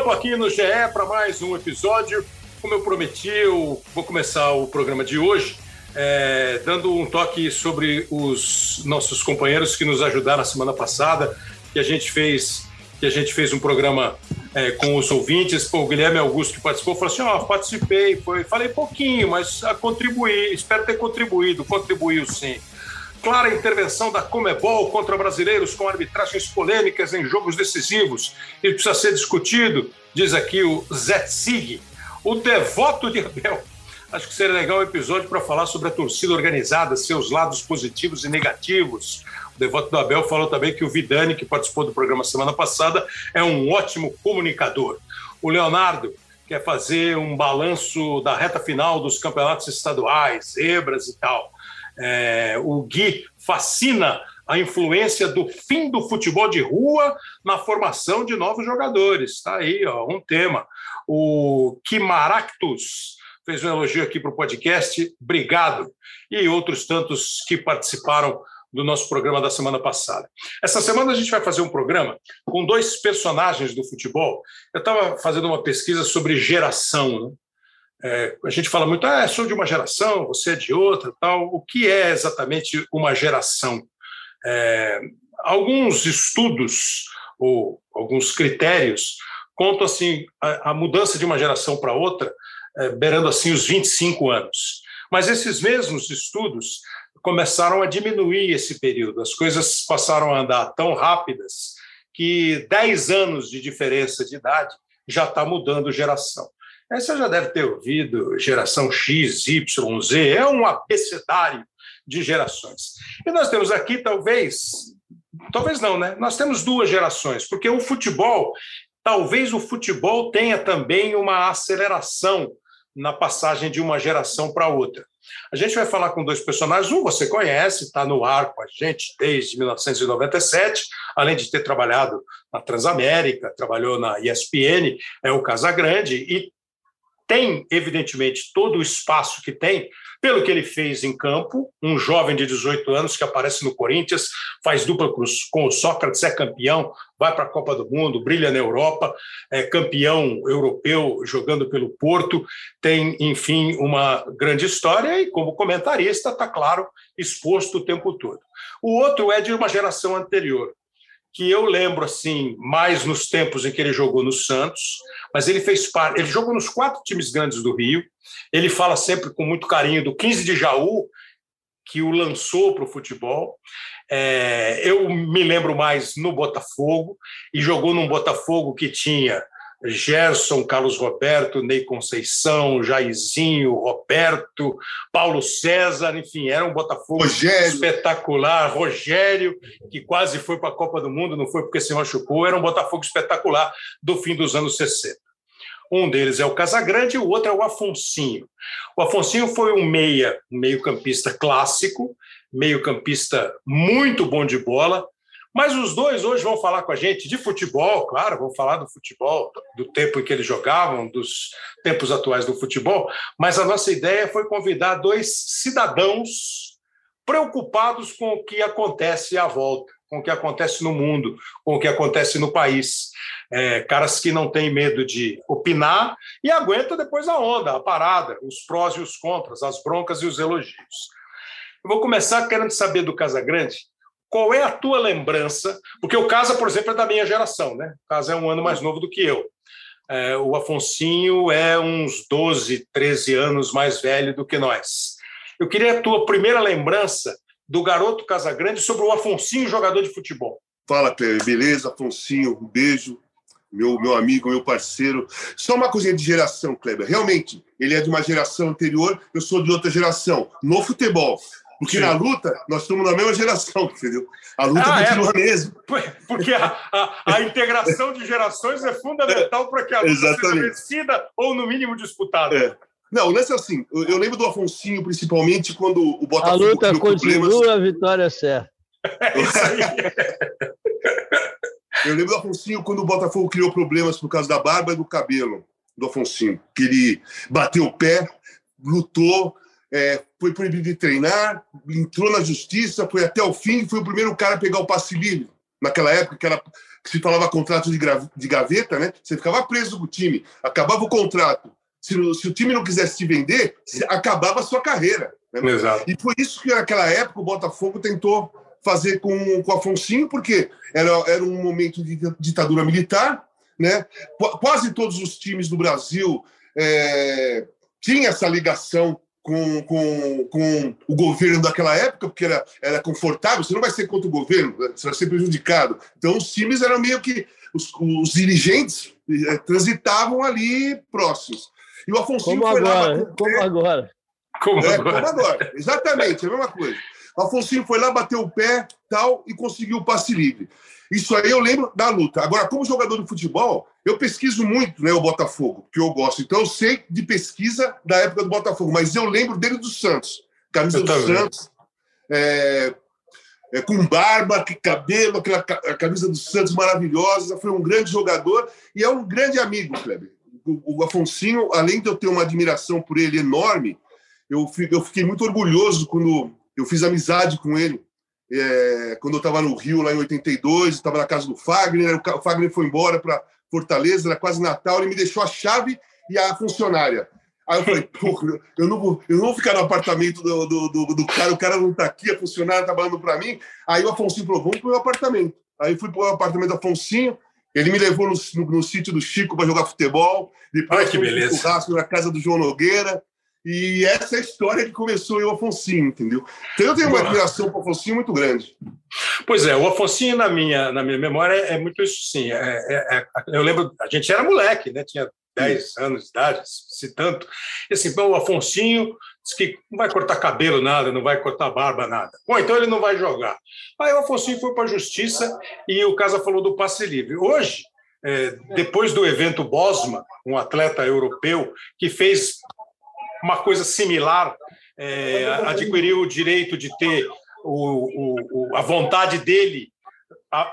campo aqui no GE para mais um episódio. Como eu prometi, eu vou começar o programa de hoje é, dando um toque sobre os nossos companheiros que nos ajudaram na semana passada, que a gente fez, que a gente fez um programa é, com os ouvintes. Pô, o Guilherme Augusto que participou falou assim: ó, oh, participei, foi, falei pouquinho, mas a contribuí, espero ter contribuído, contribuiu sim. Clara intervenção da Comebol contra brasileiros com arbitragens polêmicas em jogos decisivos. Isso precisa ser discutido, diz aqui o Zé Sig. O devoto de Abel. Acho que seria legal um episódio para falar sobre a torcida organizada, seus lados positivos e negativos. O devoto do Abel falou também que o Vidani, que participou do programa semana passada, é um ótimo comunicador. O Leonardo quer fazer um balanço da reta final dos campeonatos estaduais, zebras e tal. É, o Gui fascina a influência do fim do futebol de rua na formação de novos jogadores. Está aí, ó, um tema. O Kimaractus fez um elogio aqui para o podcast, obrigado. E outros tantos que participaram do nosso programa da semana passada. Essa semana a gente vai fazer um programa com dois personagens do futebol. Eu estava fazendo uma pesquisa sobre geração. Né? É, a gente fala muito, ah, sou de uma geração, você é de outra, tal. O que é exatamente uma geração? É, alguns estudos ou alguns critérios contam assim a, a mudança de uma geração para outra, é, beirando assim os 25 anos. Mas esses mesmos estudos começaram a diminuir esse período. As coisas passaram a andar tão rápidas que 10 anos de diferença de idade já está mudando geração. Você já deve ter ouvido geração X, Y, Z, é um abecedário de gerações. E nós temos aqui, talvez, talvez não, né? Nós temos duas gerações, porque o futebol, talvez o futebol tenha também uma aceleração na passagem de uma geração para outra. A gente vai falar com dois personagens. Um você conhece, está no ar com a gente desde 1997, além de ter trabalhado na Transamérica, trabalhou na ESPN, é o Casagrande, e tem, evidentemente, todo o espaço que tem, pelo que ele fez em campo, um jovem de 18 anos que aparece no Corinthians, faz dupla com o Sócrates, é campeão, vai para a Copa do Mundo, brilha na Europa, é campeão europeu jogando pelo Porto, tem, enfim, uma grande história e, como comentarista, está claro, exposto o tempo todo. O outro é de uma geração anterior, que eu lembro assim mais nos tempos em que ele jogou no Santos, mas ele fez parte, ele jogou nos quatro times grandes do Rio. Ele fala sempre com muito carinho do 15 de Jaú, que o lançou para o futebol. É, eu me lembro mais no Botafogo e jogou num Botafogo que tinha Gerson, Carlos Roberto, Ney Conceição, Jairzinho, Roberto, Paulo César, enfim, era um Botafogo Rogério. espetacular. Rogério, que quase foi para a Copa do Mundo, não foi porque se machucou, era um Botafogo espetacular do fim dos anos 60. Um deles é o Casagrande e o outro é o Afonsinho. O Afonsinho foi um meia, um meio-campista clássico, meio-campista muito bom de bola, mas os dois hoje vão falar com a gente de futebol, claro, vão falar do futebol, do tempo em que eles jogavam, dos tempos atuais do futebol. Mas a nossa ideia foi convidar dois cidadãos preocupados com o que acontece à volta, com o que acontece no mundo, com o que acontece no país. É, caras que não têm medo de opinar e aguentam depois a onda, a parada, os prós e os contras, as broncas e os elogios. Eu vou começar querendo saber do Casagrande qual é a tua lembrança? Porque o Casa, por exemplo, é da minha geração, né? O Casa é um ano mais novo do que eu. É, o Afonsinho é uns 12, 13 anos mais velho do que nós. Eu queria a tua primeira lembrança do garoto Casagrande sobre o Afonsinho, jogador de futebol. Fala, Kleber. Beleza, Afonsinho? Um beijo. Meu, meu amigo, meu parceiro. Só uma coisinha de geração, Kleber. Realmente, ele é de uma geração anterior, eu sou de outra geração. No futebol. Porque Sim. na luta, nós estamos na mesma geração, entendeu? A luta ah, continua é, mesmo. Porque a, a, a, integração de gerações é fundamental é, para que a luta Exatamente. seja vencida ou, no mínimo, disputada. É. Não, o lance é assim. Eu lembro do Afonsinho, principalmente, quando o Botafogo. A luta continua, problemas... a vitória é certa. É isso aí. eu lembro do Afonsinho quando o Botafogo criou problemas por causa da barba e do cabelo do Afonsinho. Que ele bateu o pé, lutou, é, foi proibido de treinar, entrou na justiça, foi até o fim, foi o primeiro cara a pegar o passe livre. Naquela época, que era que se falava contrato de, de gaveta, né? Você ficava preso com o time, acabava o contrato. Se, se o time não quisesse te vender, acabava a sua carreira. Né? Exato. E foi isso que naquela época o Botafogo tentou fazer com, com o Afonso, porque era, era um momento de ditadura militar, né? Quase todos os times do Brasil é, tinham essa ligação com, com, com o governo daquela época, porque era, era confortável, você não vai ser contra o governo, você vai ser prejudicado. Então, os times eram meio que. Os, os dirigentes é, transitavam ali próximos. E o Afonso como foi agora, lá. Como agora? Como, é, agora? como agora? Exatamente, é a mesma coisa. O Afonso foi lá, bateu o pé tal e conseguiu o passe livre. Isso aí eu lembro da luta. Agora, como jogador de futebol, eu pesquiso muito né, o Botafogo, que eu gosto. Então, eu sei de pesquisa da época do Botafogo, mas eu lembro dele do Santos. Camisa eu do também. Santos, é, é, com barba, cabelo, aquela camisa do Santos maravilhosa. Foi um grande jogador e é um grande amigo, Kleber. O, o Afonsinho, além de eu ter uma admiração por ele enorme, eu, eu fiquei muito orgulhoso quando eu fiz amizade com ele é, quando eu estava no Rio, lá em 82, estava na casa do Fagner, o Fagner foi embora para Fortaleza, era quase Natal, ele me deixou a chave e a funcionária. Aí eu falei, porra, eu não vou, eu não vou ficar no apartamento do, do, do, do cara, o cara não está aqui, a funcionária está falando para mim. Aí o Afonso falou, vamos para o meu apartamento. Aí fui para o apartamento do Afonso, ele me levou no, no, no sítio do Chico para jogar futebol. Depois Ai, que beleza. churrasco na casa do João Nogueira. E essa é a história que começou o Afonsinho, entendeu? Então eu tenho uma admiração para o Afonsinho muito grande. Pois é, o Afonsinho, na minha, na minha memória, é muito isso sim. É, é, é, eu lembro, a gente era moleque, né? Tinha 10 anos de idade, se tanto. E assim, bom, o Afonsinho disse que não vai cortar cabelo, nada, não vai cortar barba, nada. Bom, então ele não vai jogar. Aí o Afonsinho foi para a justiça e o Casa falou do passe livre. Hoje, é, depois do evento Bosma, um atleta europeu que fez uma coisa similar, é, adquiriu o direito de ter o, o, a vontade dele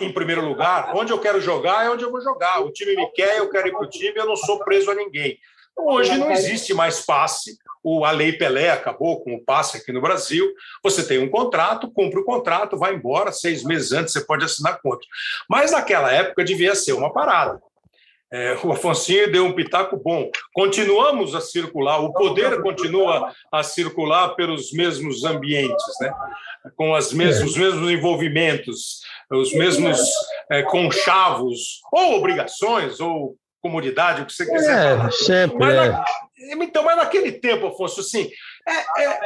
em primeiro lugar. Onde eu quero jogar é onde eu vou jogar. O time me quer, eu quero ir para o time, eu não sou preso a ninguém. Hoje não existe mais passe. O, a Lei Pelé acabou com o passe aqui no Brasil. Você tem um contrato, cumpre o contrato, vai embora. Seis meses antes você pode assinar contra. Mas naquela época devia ser uma parada. É, o Afonsinho deu um pitaco bom. Continuamos a circular, o poder continua a circular pelos mesmos ambientes, né? com as mesmos, os mesmos envolvimentos, os mesmos é, conchavos, ou obrigações, ou comunidade, o que você quiser. É, sempre. Mas, é. Então, mas naquele tempo, Afonso, assim, é, é,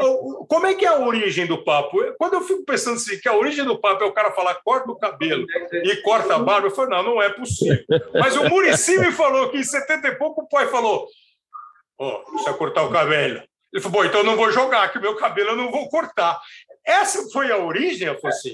como é que é a origem do papo? Quando eu fico pensando assim, que a origem do papo é o cara falar corta o cabelo e corta a barba, eu falo, não, não é possível. Mas o Murici me falou que em 70 e pouco o pai falou: Ó, oh, precisa cortar o cabelo. Ele falou, bom, então eu não vou jogar, que o meu cabelo eu não vou cortar. Essa foi a origem, Afonso?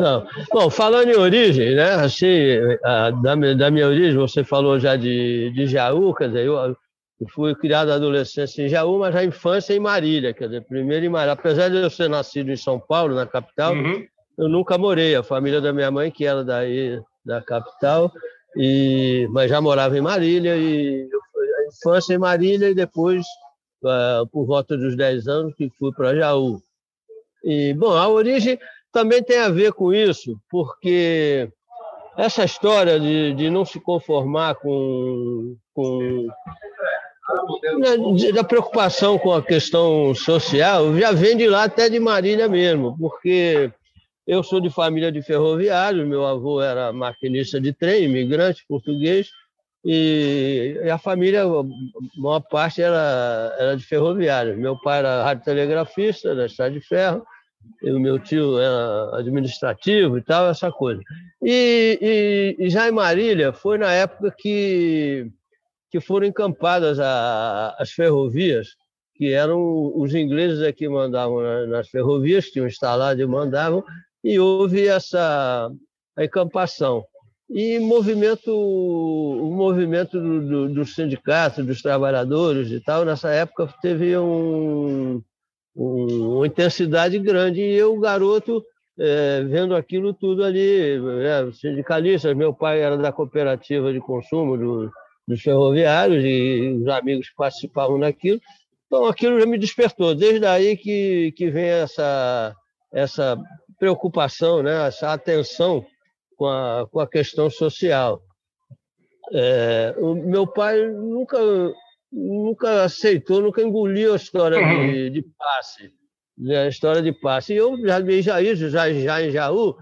Não. Bom, falando em origem, né? Assim, a, da, da minha origem, você falou já de, de Jaú, quer dizer, eu, eu fui criado adolescência em Jaú, mas a infância em Marília, quer dizer, primeiro em Marília. Apesar de eu ser nascido em São Paulo, na capital, uhum. eu nunca morei. A família da minha mãe, que era daí da capital, e mas já morava em Marília e a infância em Marília e depois uh, por volta dos 10 anos que fui para Jaú. E bom, a origem também tem a ver com isso, porque essa história de, de não se conformar com, com da preocupação com a questão social já vem de lá até de Marília mesmo, porque eu sou de família de ferroviários, meu avô era maquinista de trem, imigrante português, e a família, a maior parte era, era de ferroviários. Meu pai era radiotelegrafista da Estrada de Ferro, e o meu tio era administrativo e tal, essa coisa. E, e, e já em Marília foi na época que que foram encampadas a, as ferrovias, que eram os ingleses é que mandavam nas ferrovias, tinham instalado e mandavam, e houve essa encampação. E movimento, o movimento do, do, dos sindicatos, dos trabalhadores e tal, nessa época teve um, um, uma intensidade grande. E eu, garoto, é, vendo aquilo tudo ali, é, sindicalistas, meu pai era da cooperativa de consumo do, dos ferroviários e os amigos que participavam daquilo. Então, aquilo já me despertou. Desde aí que, que vem essa, essa preocupação, né? essa atenção com a, com a questão social. É, o meu pai nunca, nunca aceitou, nunca engoliu a história uhum. de, de, passe, né, a história de passe. E eu já vi já isso, já, já em Jaú,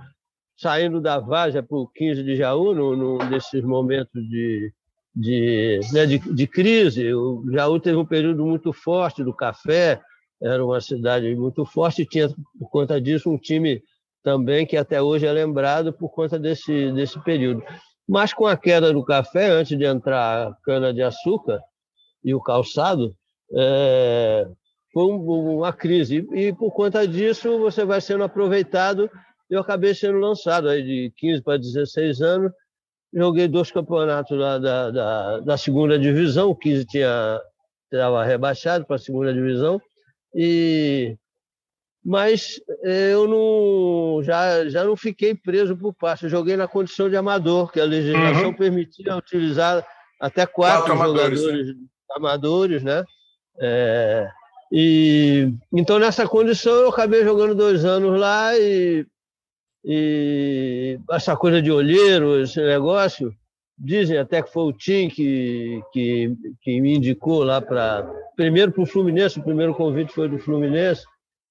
saindo da Vaja para o 15 de Jaú, num, num desses momentos de, de, né, de, de, crise. O Jaú teve um período muito forte do café, era uma cidade muito forte e tinha, por conta disso, um time também que até hoje é lembrado por conta desse, desse período. Mas com a queda do café, antes de entrar a cana-de-açúcar e o calçado, é, foi uma crise. E, por conta disso, você vai sendo aproveitado. Eu acabei sendo lançado aí de 15 para 16 anos. Joguei dois campeonatos lá da, da, da segunda divisão. O 15 tinha estava rebaixado para a segunda divisão. E mas eu não já, já não fiquei preso por. Eu joguei na condição de amador, que a legislação uhum. permitia utilizar até quatro, quatro jogadores amadores, né? amadores, né? É, e então nessa condição eu acabei jogando dois anos lá e, e essa coisa de olheiro, esse negócio, dizem até que foi o Tim que, que, que me indicou lá para primeiro para o Fluminense, o primeiro convite foi do Fluminense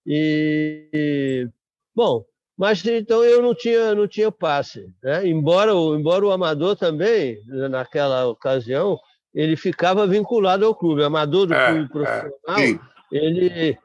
e, bom, mas então eu não tinha, não tinha passe. Né? Embora, o, embora o amador também, naquela ocasião, ele ficava vinculado ao clube. O amador do é, clube é. profissional, é, ele,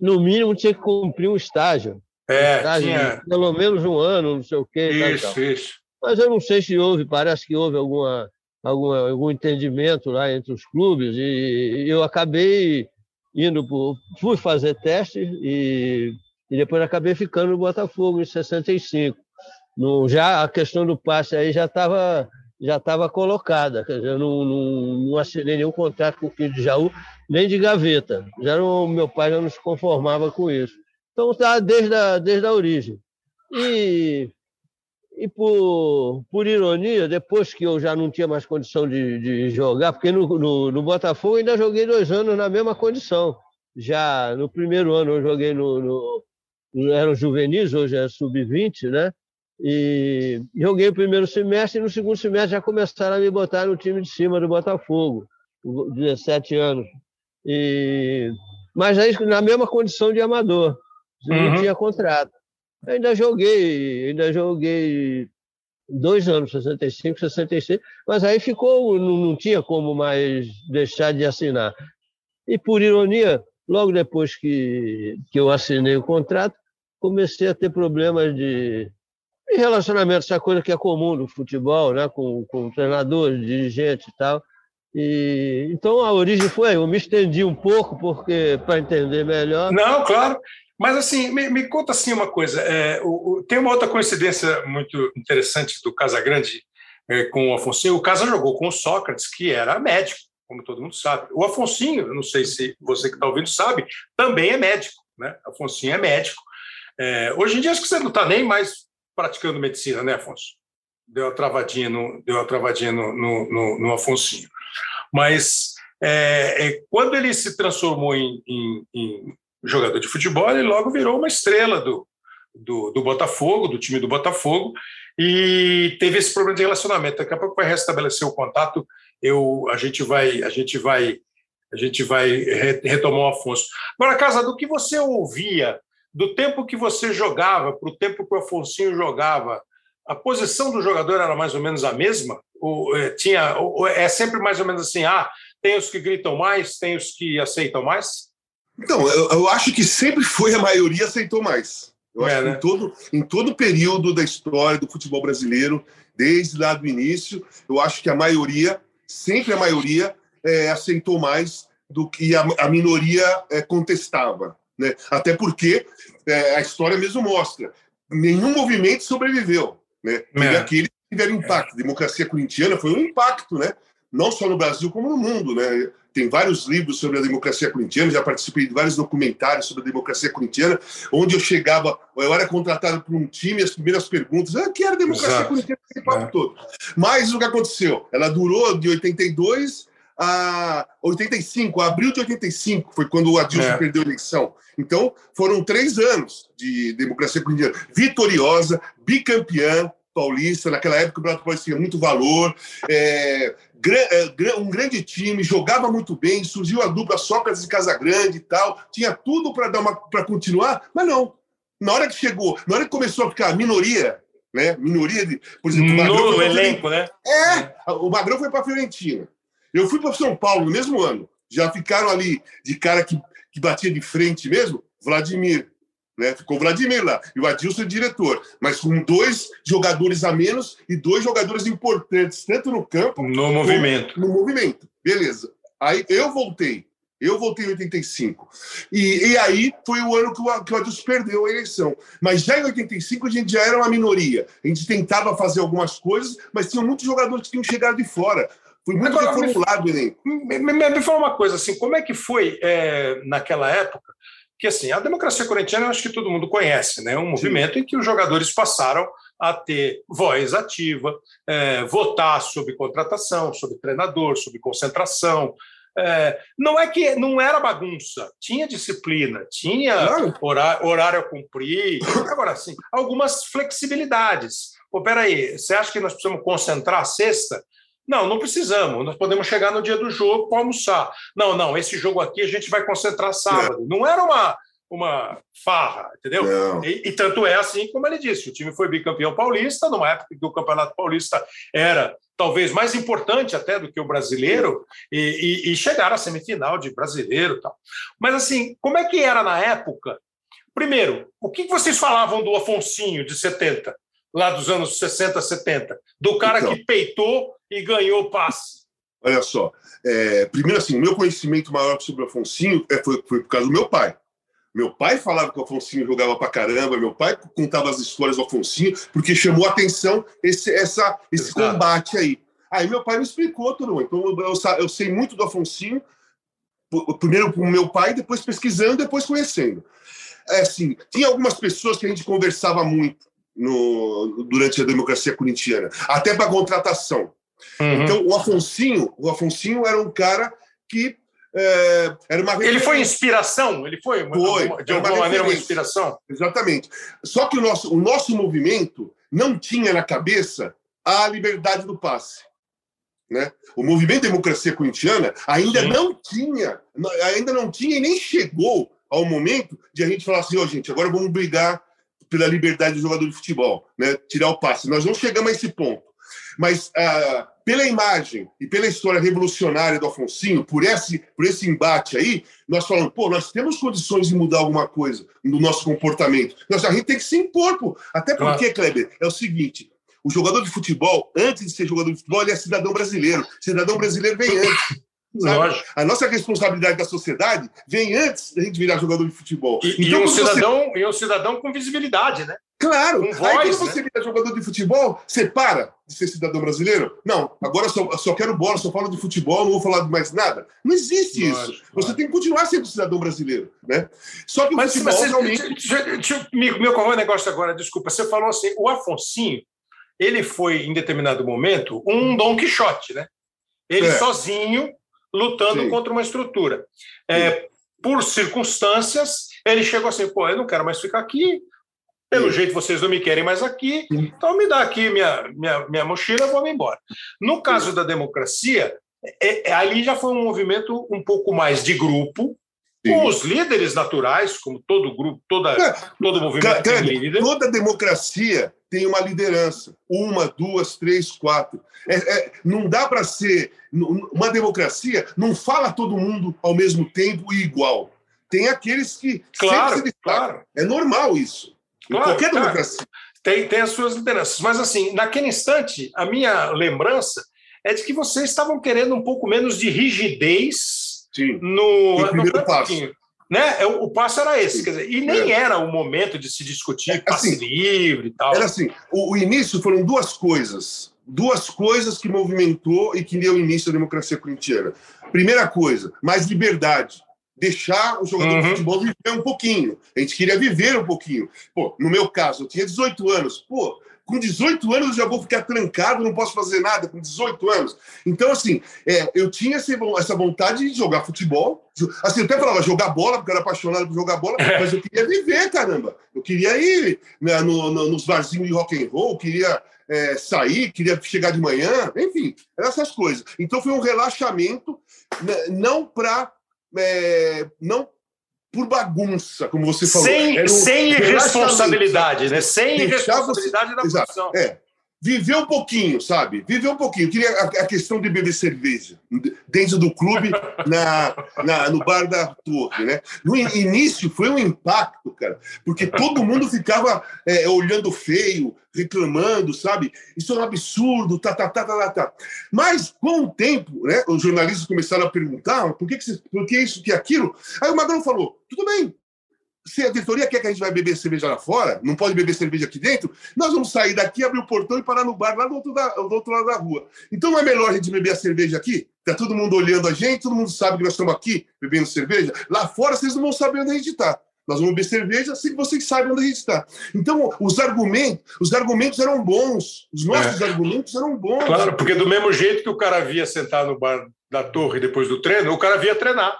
no mínimo, tinha que cumprir um estágio. É, tinha... pelo menos um ano, não sei o quê. Isso, tal, isso. Mas eu não sei se houve, parece que houve alguma, alguma, algum entendimento lá entre os clubes, e eu acabei indo por, fui fazer teste e, e depois acabei ficando no Botafogo em 65. No, já a questão do passe aí já estava já estava colocada, quer dizer, eu não, não, não assinei nenhum contrato com o Quinto de Jaú, nem de gaveta. Já não, meu pai já não se conformava com isso. Então, está desde a, desde a origem. E e por, por ironia, depois que eu já não tinha mais condição de, de jogar, porque no, no, no, Botafogo ainda joguei dois anos na mesma condição. Já no primeiro ano eu joguei no. no, eram juvenis, hoje é sub-20, né? E joguei o primeiro semestre e no segundo semestre já começaram a me botar no time de cima do Botafogo, 17 anos. E, mas aí na mesma condição de amador, não uhum. tinha contrato. Ainda joguei, ainda joguei dois anos, 65, 66, mas aí ficou, não, não tinha como mais deixar de assinar. E por ironia, logo depois que, que eu assinei o contrato, comecei a ter problemas de, de relacionamento, essa coisa que é comum no futebol, né? com, com treinadores, dirigentes e tal. E, então a origem foi, eu me estendi um pouco porque para entender melhor. Não, claro. Mas, assim, me, me conta assim uma coisa. É, o, o, tem uma outra coincidência muito interessante do Casagrande é, com o Afonso. O Casa jogou com o Sócrates, que era médico, como todo mundo sabe. O Afonsinho, eu não sei se você que está ouvindo sabe, também é médico. Né? Afonsinho é médico. É, hoje em dia, acho que você não está nem mais praticando medicina, né, Afonso? Deu uma travadinha no, deu uma travadinha no, no, no, no. Mas é, é, quando ele se transformou em, em, em jogador de futebol, ele logo virou uma estrela do, do, do, Botafogo, do time do Botafogo, e teve esse problema de relacionamento. Daqui a pouco vai restabelecer o contato, eu, a gente vai, a gente vai, a gente vai retomar o Afonso. Agora, Casa, do que você ouvia, do tempo que você jogava para o tempo que o Afonso jogava, a posição do jogador era mais ou menos a mesma? Ou, é, tinha, ou, é sempre mais ou menos assim, ah, tem os que gritam mais, tem os que aceitam mais? Então, eu, eu, acho que sempre foi a maioria aceitou mais. Eu é, acho que né? em todo, em todo período da história do futebol brasileiro, desde lá do início, eu acho que a maioria, sempre a maioria, é, aceitou mais do que a, a minoria é, contestava. Né? Até porque é, a história mesmo mostra, nenhum movimento sobreviveu. Né? Teve é. aquele que tiveram impacto. A democracia corintiana foi um impacto, né? não só no Brasil, como no mundo. Né? Tem vários livros sobre a democracia corintiana, já participei de vários documentários sobre a democracia corintiana, onde eu chegava, eu era contratado por um time, as primeiras perguntas, ah, que era a democracia Exato. corintiana, esse papo é. todo. Mas o que aconteceu? Ela durou de 82 a 85, abril de 85, foi quando o Adilson é. perdeu a eleição. Então, foram três anos de democracia corintiana vitoriosa, bicampeã, Paulista. Naquela época, o Campeonato Paulista tinha muito valor. É, é um grande time, jogava muito bem, surgiu a dupla Sócrates e Casagrande e tal. Tinha tudo para dar uma para continuar, mas não. Na hora que chegou, na hora que começou a ficar minoria, né? Minoria de, por exemplo, no, no elenco, né? É, o Magrão foi para a Fiorentina. Eu fui para São Paulo no mesmo ano. Já ficaram ali de cara que, que batia de frente mesmo, Vladimir. Né? Ficou o Vladimir lá, e o Adilson é diretor, mas com dois jogadores a menos e dois jogadores importantes, tanto no campo no movimento. No movimento. Beleza. Aí eu voltei. Eu voltei em 85. E, e aí foi o ano que o, que o Adilson perdeu a eleição. Mas já em 85 a gente já era uma minoria. A gente tentava fazer algumas coisas, mas tinha muitos jogadores que tinham chegado de fora. Foi muito Agora, reformulado, Enem. Me, me, me, fala uma coisa, assim, como é que foi é, naquela época? Que assim, a democracia corintiana eu acho que todo mundo conhece, né? Um movimento Sim. em que os jogadores passaram a ter voz ativa, é, votar sobre contratação, sobre treinador, sobre concentração, é, não é que não era bagunça, tinha disciplina, tinha horário, horário a cumprir. Agora, sim, algumas flexibilidades. Pô, peraí, você acha que nós precisamos concentrar a sexta? Não, não precisamos. Nós podemos chegar no dia do jogo para almoçar. Não, não, esse jogo aqui a gente vai concentrar sábado. Não era uma, uma farra, entendeu? E, e, tanto é assim como ele disse: o time foi bicampeão paulista, numa época que o Campeonato Paulista era talvez mais importante até do que o brasileiro, e, e, e chegar à semifinal de brasileiro tal. Mas assim, como é que era na época? Primeiro, o que vocês falavam do Afonsinho de 70, lá dos anos 60, 70? Do cara então, que peitou e ganhou passe. Olha só, é, primeiro assim, o meu conhecimento maior sobre o Afonsinho é, foi, foi por causa do meu pai. Meu pai falava que o Afonsinho jogava pra caramba, meu pai contava as histórias do Afonsinho, porque chamou a atenção esse, essa, esse combate aí. Aí meu pai me explicou tudo. Então eu, eu, eu sei muito do Afonsinho, primeiro com meu pai, depois pesquisando, depois conhecendo. É assim, tinha algumas pessoas que a gente conversava muito no, durante a democracia corintiana, até para contratação. Uhum. Então o Afonsinho, o Afonsinho era um cara que é, era uma ele foi inspiração? Ele foi, uma, foi de alguma uma maneira uma inspiração? Exatamente. Só que o nosso, o nosso movimento não tinha na cabeça a liberdade do passe. Né? O movimento Democracia Corintiana ainda Sim. não tinha, ainda não tinha e nem chegou ao momento de a gente falar assim, ó, oh, gente, agora vamos brigar pela liberdade do jogador de futebol, né? Tirar o passe. Nós não chegamos a esse ponto. Mas ah, pela imagem e pela história revolucionária do Afonsinho, por esse, por esse embate aí, nós falamos, pô, nós temos condições de mudar alguma coisa no nosso comportamento. Nós, a gente tem que se impor, pô. Até porque, Kleber, é o seguinte: o jogador de futebol, antes de ser jogador de futebol, ele é cidadão brasileiro. Cidadão brasileiro vem antes. A nossa responsabilidade da sociedade vem antes da gente virar jogador de futebol. E, então, e um, cidadão, você... e um cidadão com visibilidade, né? Claro. Voz, Aí quando você né? vira jogador de futebol, você para de ser cidadão brasileiro? Não, agora só, só quero bola, só falo de futebol, não vou falar de mais nada. Não existe isso. Você tem que continuar sendo cidadão brasileiro, né? Só que o mas, futebol mas, realmente... Deixa, meu, meu o negócio agora? Desculpa, você falou assim, o Afonsinho, ele foi, em determinado momento, um Dom Quixote, né? Ele é. sozinho lutando Sim. contra uma estrutura. É, por circunstâncias, ele chegou assim, pô, eu não quero mais ficar aqui, pelo Sim. jeito vocês não me querem mais aqui, Sim. então me dá aqui minha, minha, minha mochila, eu vou me embora. No caso da democracia, é, é, ali já foi um movimento um pouco mais de grupo, com os líderes naturais, como todo grupo, toda, é, todo movimento cara, tem líder. Toda democracia tem uma liderança. Uma, duas, três, quatro. É, é, não dá para ser. Uma democracia não fala todo mundo ao mesmo tempo e igual. Tem aqueles que. Claro, claro. É normal isso. Claro, qualquer democracia. Tem, tem as suas lideranças. Mas, assim, naquele instante, a minha lembrança é de que vocês estavam querendo um pouco menos de rigidez Sim, no, no primeiro passo né? É, o passo era esse, quer dizer, e nem é. era o momento de se discutir é, passe assim, livre e tal. Era assim, o, o, início foram duas coisas, duas coisas que movimentou e que deu início à democracia corintiana. Primeira coisa, mais liberdade. Deixar o jogador uhum. de futebol viver um pouquinho. A gente queria viver um pouquinho. Pô, no meu caso, eu tinha 18 anos. Pô, Com 18 anos eu já vou ficar trancado, não posso fazer nada com 18 anos. Então, assim, é, eu tinha essa vontade de jogar futebol. Assim, eu até falava jogar bola, porque eu era apaixonado por jogar bola, é. mas eu queria viver, caramba. Eu queria ir né, no, no, nos barzinhos de rock and roll, queria é, sair, queria chegar de manhã, enfim, essas coisas. Então foi um relaxamento, né, não para. É, não por bagunça, como você falou. Sem, um sem irresponsabilidade, né? Sem irresponsabilidade da função. É. Viver um pouquinho, sabe? Viver um pouquinho. Eu queria a, a, questão de beber cerveja dentro do clube, na, na, no bar da torre, né? No início foi um impacto, cara, porque todo mundo ficava é, olhando feio, reclamando, sabe? Isso é um absurdo, tá, tá, tá, tá, tá. Mas, com o tempo, né, os jornalistas começaram a perguntar por que, que, você, por que isso, que aquilo. Aí o Magrão falou: tudo bem, se a diretoria quer que a gente vai beber cerveja lá fora, não pode beber cerveja aqui dentro, nós vamos sair daqui, abrir o portão e parar no bar lá do outro, da, do outro lado da rua. Então não é melhor a gente beber a cerveja aqui? Tá todo mundo olhando a gente, todo mundo sabe que nós estamos aqui bebendo cerveja. Lá fora vocês não vão saber onde a gente está. Nós vamos beber cerveja sem que vocês saibam onde a gente está. Então, os argumentos, os argumentos eram bons. Os nossos é. argumentos eram bons. Claro, porque do mesmo jeito que o cara via sentar no bar da torre depois do treino, o cara via treinar.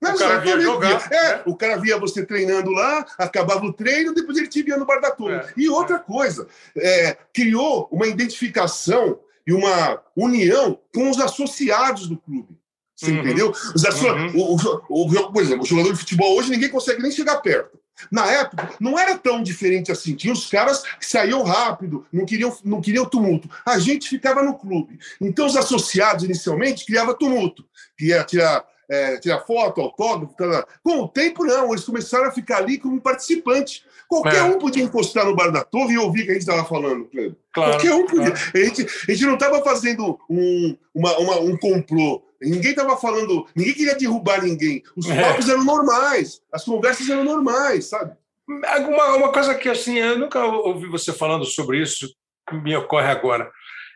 Não, o cara via jogar. É, né? o cara via você treinando lá, acabava o treino, depois ele te via no bar da turma. É, e outra é. coisa, é, criou uma identificação e uma união com os associados do clube. Você uhum. entendeu? Os asso... uhum. o, o, o, por exemplo, o jogador de futebol hoje ninguém consegue nem chegar perto. Na época, não era tão diferente assim. Tinha os caras que saíam rápido, não queriam, não queriam tumulto. A gente ficava no clube. Então, os associados, inicialmente, criavam tumulto. Queria tirar é, tirar foto, autógrafo. Tá, Com o tempo, não. Eles começaram a ficar ali como participante. Qualquer é. um podia encostar no bar da torre e ouvir o que a gente estava falando, Cleber. Claro, Qualquer um podia. Claro. A, gente, a gente não estava fazendo um, uma, uma, um complô. Ninguém estava falando, ninguém queria derrubar ninguém. Os é. papos eram normais, as conversas eram normais, sabe? Uma, uma coisa que assim, eu nunca ouvi você falando sobre isso, me ocorre agora.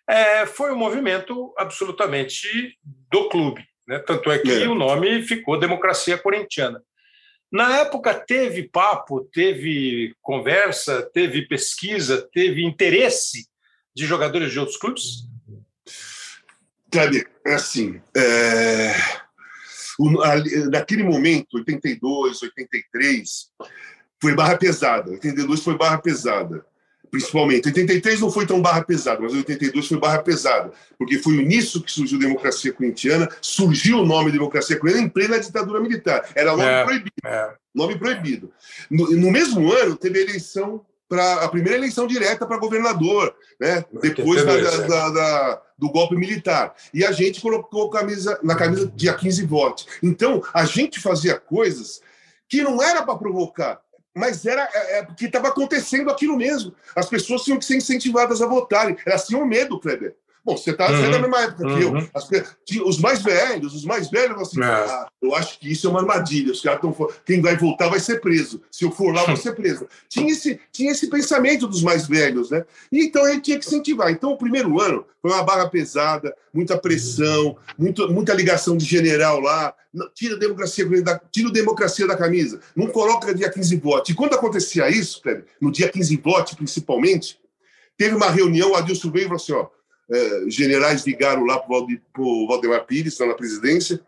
É, foi um movimento absolutamente do clube. Né? Tanto é que é. o nome ficou Democracia Corintiana. Na época teve papo, teve conversa, teve pesquisa, teve interesse de jogadores de outros clubes? Sabe, é assim, é... O, naquele momento, 82, 83, foi barra pesada. 82 foi barra pesada principalmente. 83 não foi tão barra pesada, mas 82 foi barra pesada, porque foi nisso que surgiu a democracia corintiana, surgiu o nome democracia corintiana em plena ditadura militar. Era nome é, proibido. É. Nome proibido. No, no, mesmo ano, teve a eleição para a primeira eleição direta para governador, né? Depois da, da, da, da, do golpe militar. E a gente colocou camisa, na camisa dia 15 votos. Então, a gente fazia coisas que não era para provocar, mas era é, é porque estava acontecendo aquilo mesmo. As pessoas tinham que ser incentivadas a votarem. Elas tinham medo, Kleber. Bom, você está uhum. da mesma época uhum. que eu. Uhum. As, os mais velhos, os mais velhos, assim, é. ah, eu acho que isso é uma armadilha. Os caras estão. Quem vai voltar vai ser preso. Se eu for lá, vou ser preso. tinha, esse, tinha esse pensamento dos mais velhos, né? E então a gente tinha que incentivar. Então, o primeiro ano foi uma barra pesada, muita pressão, muito, muita ligação de general lá. Tira a democracia, tira democracia da camisa. Não coloca dia 15 votos. E quando acontecia isso, Kleber, no dia 15 votos, principalmente, teve uma reunião, o Adilson veio e falou assim: ó é, generais ligaram lá para o Valdemar Pires, está na presidência,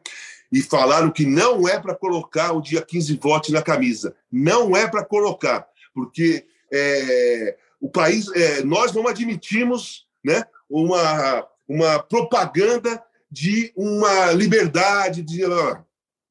e falaram que não é para colocar o dia 15 votos na camisa. Não é para colocar, porque é, o país, é, nós não admitimos né, uma, uma propaganda de uma liberdade, de.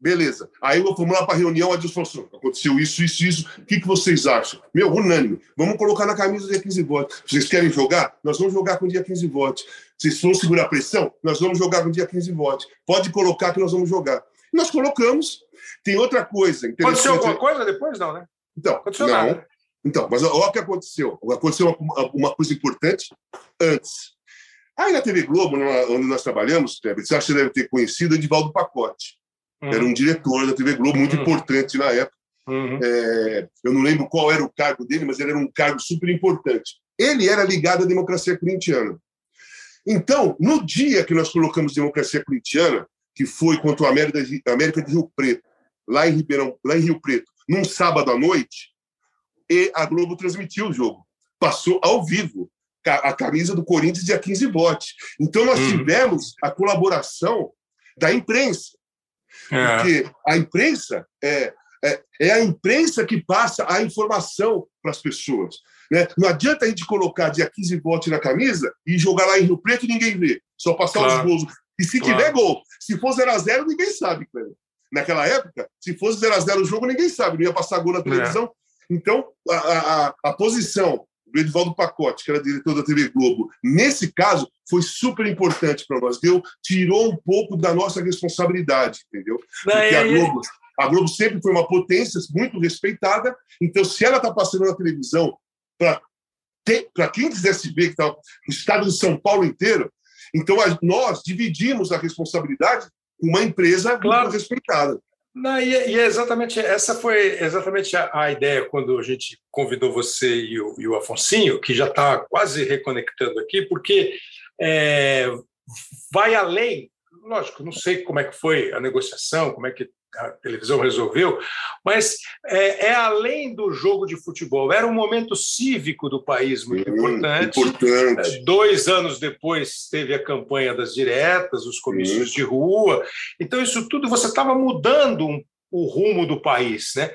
Beleza. Aí fomos lá para a reunião, a falou assim, aconteceu isso, isso, isso. O que, que vocês acham? Meu, unânime. Vamos colocar na camisa dia 15 votos. Vocês querem jogar? Nós vamos jogar com dia 15 votos. Vocês vão segurar a pressão? Nós vamos jogar com dia 15 votos. Pode colocar que nós vamos jogar. Nós colocamos. Tem outra coisa Aconteceu alguma coisa depois? Não, né? Então, aconteceu não. Nada. Então, mas olha o que aconteceu. Aconteceu uma, uma coisa importante antes. Aí na TV Globo, onde nós trabalhamos, você acha que deve ter conhecido Edivaldo Pacote. Uhum. Era um diretor da TV Globo muito uhum. importante na época. Uhum. É, eu não lembro qual era o cargo dele, mas ele era um cargo super importante. Ele era ligado à democracia corintiana. Então, no dia que nós colocamos democracia corintiana, que foi contra o América de, América de Rio Preto, lá em Ribeirão, lá em Rio Preto, num sábado à noite, e a Globo transmitiu o jogo. Passou ao vivo. A camisa do Corinthians dia 15 bote. Então, nós uhum. tivemos a colaboração da imprensa. É. Porque a imprensa é, é, é, a imprensa que passa a informação para as pessoas. Né? Não adianta a gente colocar dia 15 bote na camisa e jogar lá em Rio Preto e ninguém vê. Só passar claro. os gols. E se claro. tiver gol, se for 0x0, ninguém sabe, Cleber. Naquela época, se fosse 0x0 o jogo, ninguém sabe, não ia passar gol na é. televisão. Então, a, a, a posição do Edvaldo Pacote, que era diretor da TV Globo, nesse caso, foi super importante para nós. Deu, tirou um pouco da nossa responsabilidade, entendeu? Porque a Globo, a Globo sempre foi uma potência muito respeitada, então, se ela está passando na televisão para quem quisesse ver, que está o estado de São Paulo inteiro, então nós dividimos a responsabilidade com uma empresa claro. muito respeitada. Não, e, e é exatamente essa foi exatamente a, a, ideia quando a gente convidou você e o, e o Afonsinho, que já está quase reconectando aqui, porque é, vai além. Lógico, não sei como é que foi a negociação, como é que a televisão resolveu, mas é, é, além do jogo de futebol. Era um momento cívico do país muito hum, importante. importante. É, dois anos depois teve a campanha das diretas, os comícios hum. de rua. Então, isso tudo, você estava mudando um, o rumo do país, né?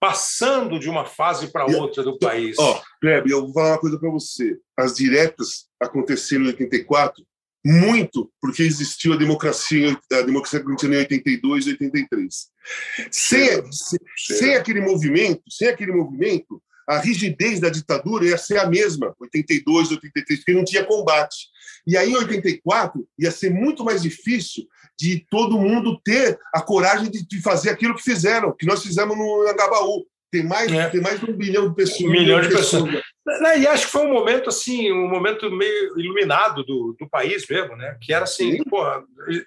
passando de uma fase para outra do país. Ó, oh, eu vou falar uma coisa para você. As diretas aconteceram em 84 muito porque existiu a democracia, a democracia corintiana em 82 e 83. Sem, sem, sem aquele movimento, sem aquele movimento, a rigidez da ditadura ia ser a mesma, 82, 83, porque não tinha combate. E aí, em 84, ia ser muito mais difícil de todo mundo ter a coragem de, de fazer aquilo que fizeram, que nós fizemos no Angabaú. Tem mais, é. tem mais de um bilhão de pessoas. Um milhão de pessoas. pessoas. Né, e acho que foi um momento assim, um momento meio iluminado do, do país mesmo, né? Que era assim, pô,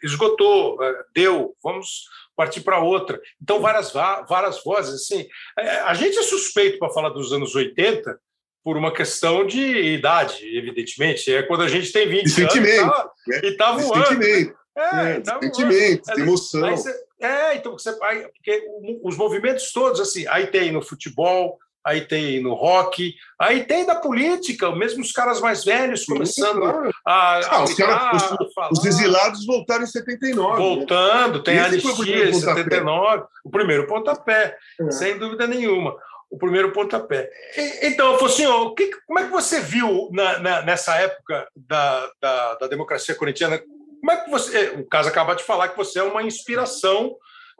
esgotou, é, deu, vamos partir para outra. Então várias várias vozes assim. É, a gente é suspeito para falar dos anos 80 por uma questão de idade, evidentemente. É quando a gente tem 20 sentimento, anos né? e tá voando. Sentimento, é, é, tá sentimento, voando. emoção. Aí, aí é, então você, aí, porque os movimentos todos assim, aí tem no futebol, aí tem no rock, aí tem da política, mesmo os caras mais velhos começando a, a, ah, os, cara, os, os, exilados voltaram em 79. Né? Voltando, né? tem a anistia em 79, o primeiro pontapé, é. sem dúvida nenhuma. O primeiro pontapé. E, então, Focinho, que, como é que você viu na, na, nessa época da, da, da democracia corintiana? Como é que você. O caso acaba de falar que você é uma inspiração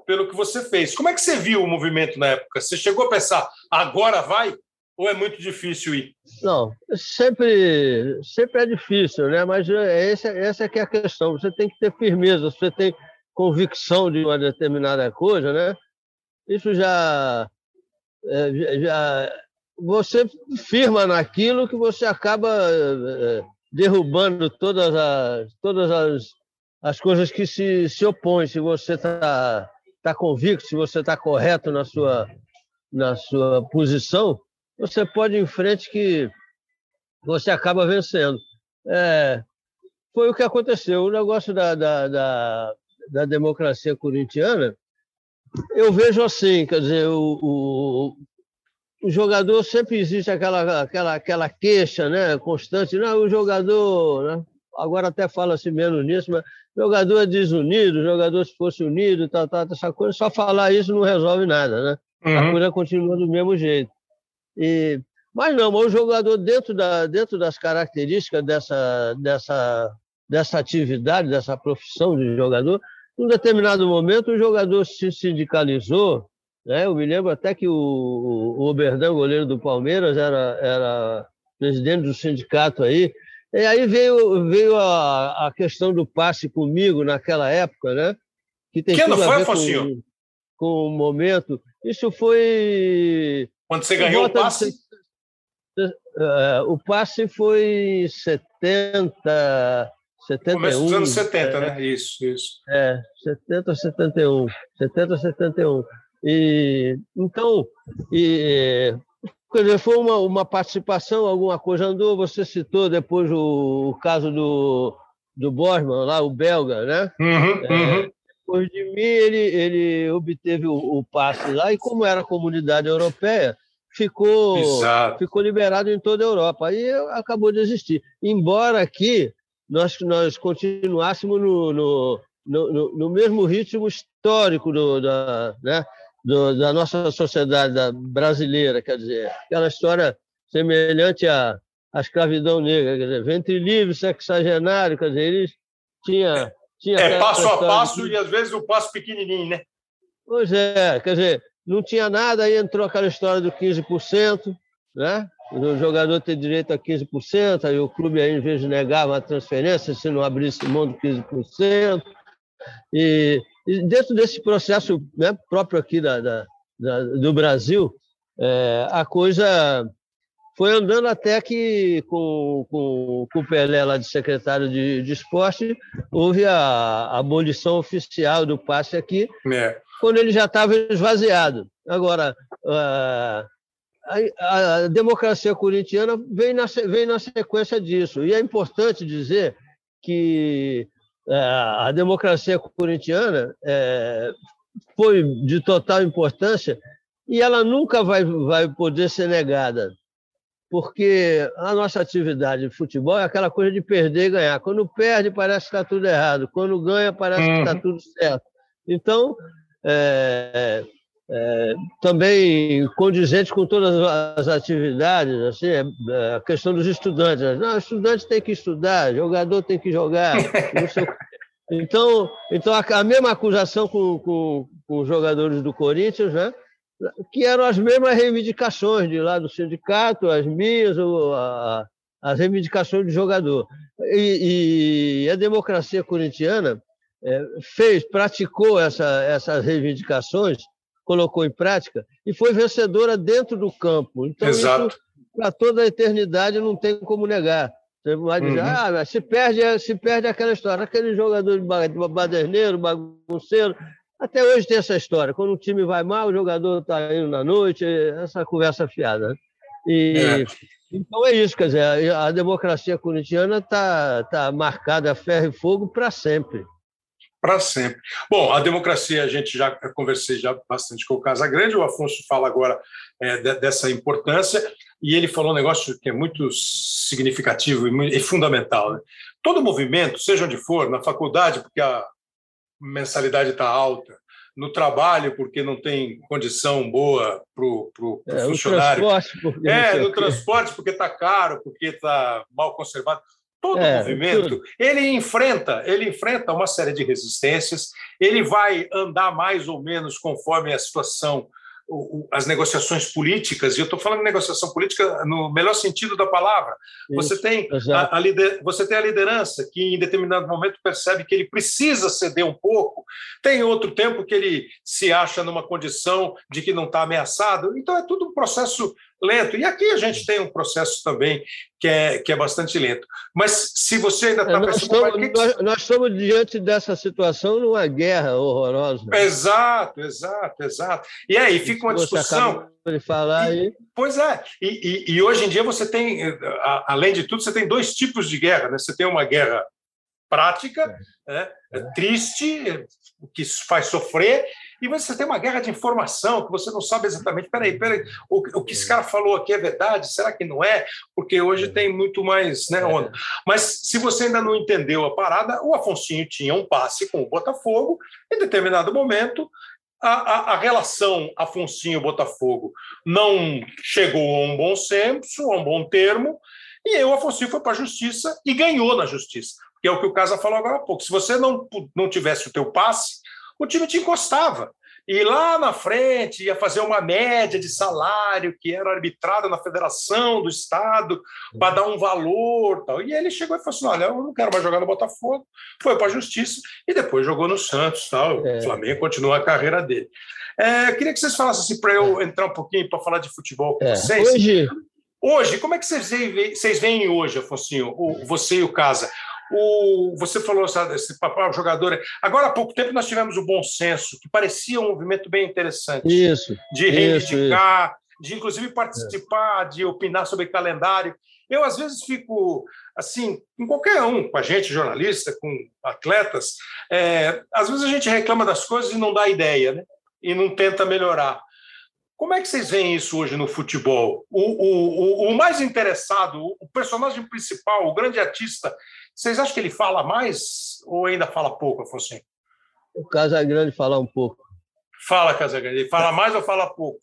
pelo que você fez. Como é que você viu o movimento na época? Você chegou a pensar, agora vai? Ou é muito difícil ir? Não, sempre, sempre é difícil, né? Mas é, essa, essa é que é a questão. Você tem que ter firmeza, você tem convicção de uma determinada coisa, né? Isso já, é, já você firma naquilo que você acaba é, derrubando todas as, todas as, as coisas que se, se opõem. Se você está está convicto, se você está correto na sua, na sua posição, você pode ir em frente que você acaba vencendo. É, foi o que aconteceu. O negócio da, da, da, da, democracia corintiana, eu vejo assim, quer dizer, o, o, o jogador sempre existe aquela, aquela, aquela queixa né, constante, não, o jogador, né, agora até fala-se menos nisso, mas jogador é desunido, jogador se fosse unido, tal, tal, essa coisa, só falar isso não resolve nada, né? Uhum. A coisa continua do mesmo jeito. E, mas não, mas o jogador, dentro, da, dentro das características dessa, dessa, dessa atividade, dessa profissão de jogador, em um determinado momento o jogador se sindicalizou, né? Eu me lembro até que o, o Oberdan, goleiro do Palmeiras, era, era presidente do sindicato aí, e aí veio, veio a, a questão do passe comigo naquela época, né? Que, tem que ano foi, Afonso? Com, o momento. Isso foi. Quando você ganhou o passe? De, uh, o passe foi em 70. 71. Começo dos anos 70, é, né? Isso, isso. É, 70, 71. 70, 71. E, então, e, Quer dizer, foi uma, uma participação, alguma coisa andou. Você citou depois o, o caso do, do Bosman, lá, o belga, né? Uhum, é, uhum. Depois de mim, ele, ele obteve o, o, passe lá, e como era comunidade europeia, ficou, ficou liberado em toda a Europa. Aí acabou de existir. Embora aqui nós, nós continuássemos no, no, no, no mesmo ritmo histórico do, da, né, do, da nossa sociedade brasileira, quer dizer, aquela história semelhante à, à escravidão negra, quer dizer, ventre livre, sexagenário, quer dizer, eles tinham... Tinha é passo a passo de... e às vezes o passo pequenininho, né? Pois é, quer dizer, não tinha nada, aí entrou aquela história do 15%, né? O jogador tem direito a 15%, aí o clube, aí, em vez de negar uma transferência, se não abrisse mão do 15%. E, e dentro desse processo né, próprio aqui da, da, da do Brasil, é, a coisa foi andando até que, com, com, com o Pelé lá de secretário de, de esporte, houve a, a abolição oficial do passe aqui, é. quando ele já estava esvaziado. Agora, a, a, a, democracia corintiana vem na, vem na sequência disso. E é importante dizer que a democracia corintiana é, foi de total importância e ela nunca vai, vai poder ser negada porque a nossa atividade de futebol é aquela coisa de perder e ganhar. Quando perde, parece que está tudo errado. Quando ganha, parece que está uhum. tudo certo. Então, é, é, também condizente com todas as atividades, assim, é, é a questão dos estudantes. Não, estudante tem que estudar, jogador tem que jogar. então, então a mesma acusação com, com, com os jogadores do Corinthians, né? que eram as mesmas reivindicações de lá do sindicato, as minhas, a, as reivindicações do jogador. E, e a democracia corintiana é, fez, praticou essa, essas reivindicações, colocou em prática e foi vencedora dentro do campo. Então, Exato. isso, para toda a eternidade, não tem como negar. Você vai dizer, uhum. ah, se perde, se perde aquela história, aquele jogador de baderneiro, bagunceiro, até hoje tem essa história. Quando o time vai mal, o jogador está indo na noite, essa conversa fiada. E, é. Então é isso, quer dizer, a democracia corintiana está tá marcada a ferro e fogo para sempre. Para sempre. Bom, a democracia, a gente já conversei já bastante com o Casagrande, o Afonso fala agora é, dessa importância, e ele falou um negócio que é muito significativo e, e fundamental. Né? Todo movimento, seja onde for, na faculdade, porque a mensalidade está alta, no trabalho porque não tem condição boa para o é, funcionário. Transporte é, no transporte porque está caro, porque está mal conservado. Todo é, movimento tudo. ele enfrenta, ele enfrenta uma série de resistências. Ele vai andar mais ou menos conforme a situação as negociações políticas, e eu estou falando de negociação política no melhor sentido da palavra. Isso, você, tem a, a lider, você tem a liderança que, em determinado momento, percebe que ele precisa ceder um pouco, tem outro tempo que ele se acha numa condição de que não está ameaçado. Então, é tudo um processo lento. E aqui a gente tem um processo também que é, que é bastante lento. Mas se você ainda está é, nós, estamos, que... nós, nós, estamos diante dessa situação numa guerra horrorosa. Exato, exato, exato. E aí fica uma discussão. De falar e, Pois é. E, e, e, hoje em dia você tem, além de tudo, você tem dois tipos de guerra. Né? Você tem uma guerra prática, é. Né? É. triste, que faz sofrer, e você tem uma guerra de informação que você não sabe exatamente. Peraí, peraí, o, o que esse cara falou aqui é verdade? Será que não é? Porque hoje é. tem muito mais né, é. onda. Mas se você ainda não entendeu a parada, o Afonsinho tinha um passe com o Botafogo, em determinado momento. A, a, a relação Afonsinho-Botafogo não chegou a um bom senso, a um bom termo, e o Afonso foi para a justiça e ganhou na justiça, que é o que o Casa falou agora há pouco. Se você não, não tivesse o teu passe, o time te encostava. E lá na frente ia fazer uma média de salário que era arbitrada na federação do estado para dar um valor. Tal. E ele chegou e falou assim: olha, eu não quero mais jogar no Botafogo. Foi para a justiça e depois jogou no Santos. Tal. É. O Flamengo continua a carreira dele. É, queria que vocês falassem assim, para eu entrar um pouquinho para falar de futebol com é. vocês. Hoje, Hoje, como é que vocês veem, vocês veem hoje, Afonso, você e o Casa? O, você falou sabe, esse papel jogador. Agora há pouco tempo nós tivemos o bom senso, que parecia um movimento bem interessante. Isso. De reivindicar, isso, isso. de inclusive participar, é. de opinar sobre calendário. Eu, às vezes, fico assim, com qualquer um, com a gente, jornalista, com atletas, é, às vezes a gente reclama das coisas e não dá ideia, né? E não tenta melhorar. Como é que vocês veem isso hoje no futebol? O, o, o, o mais interessado, o personagem principal, o grande artista, vocês acham que ele fala mais ou ainda fala pouco, Afonso? O Casagrande fala um pouco. Fala, Casagrande. Ele fala mais ou fala pouco?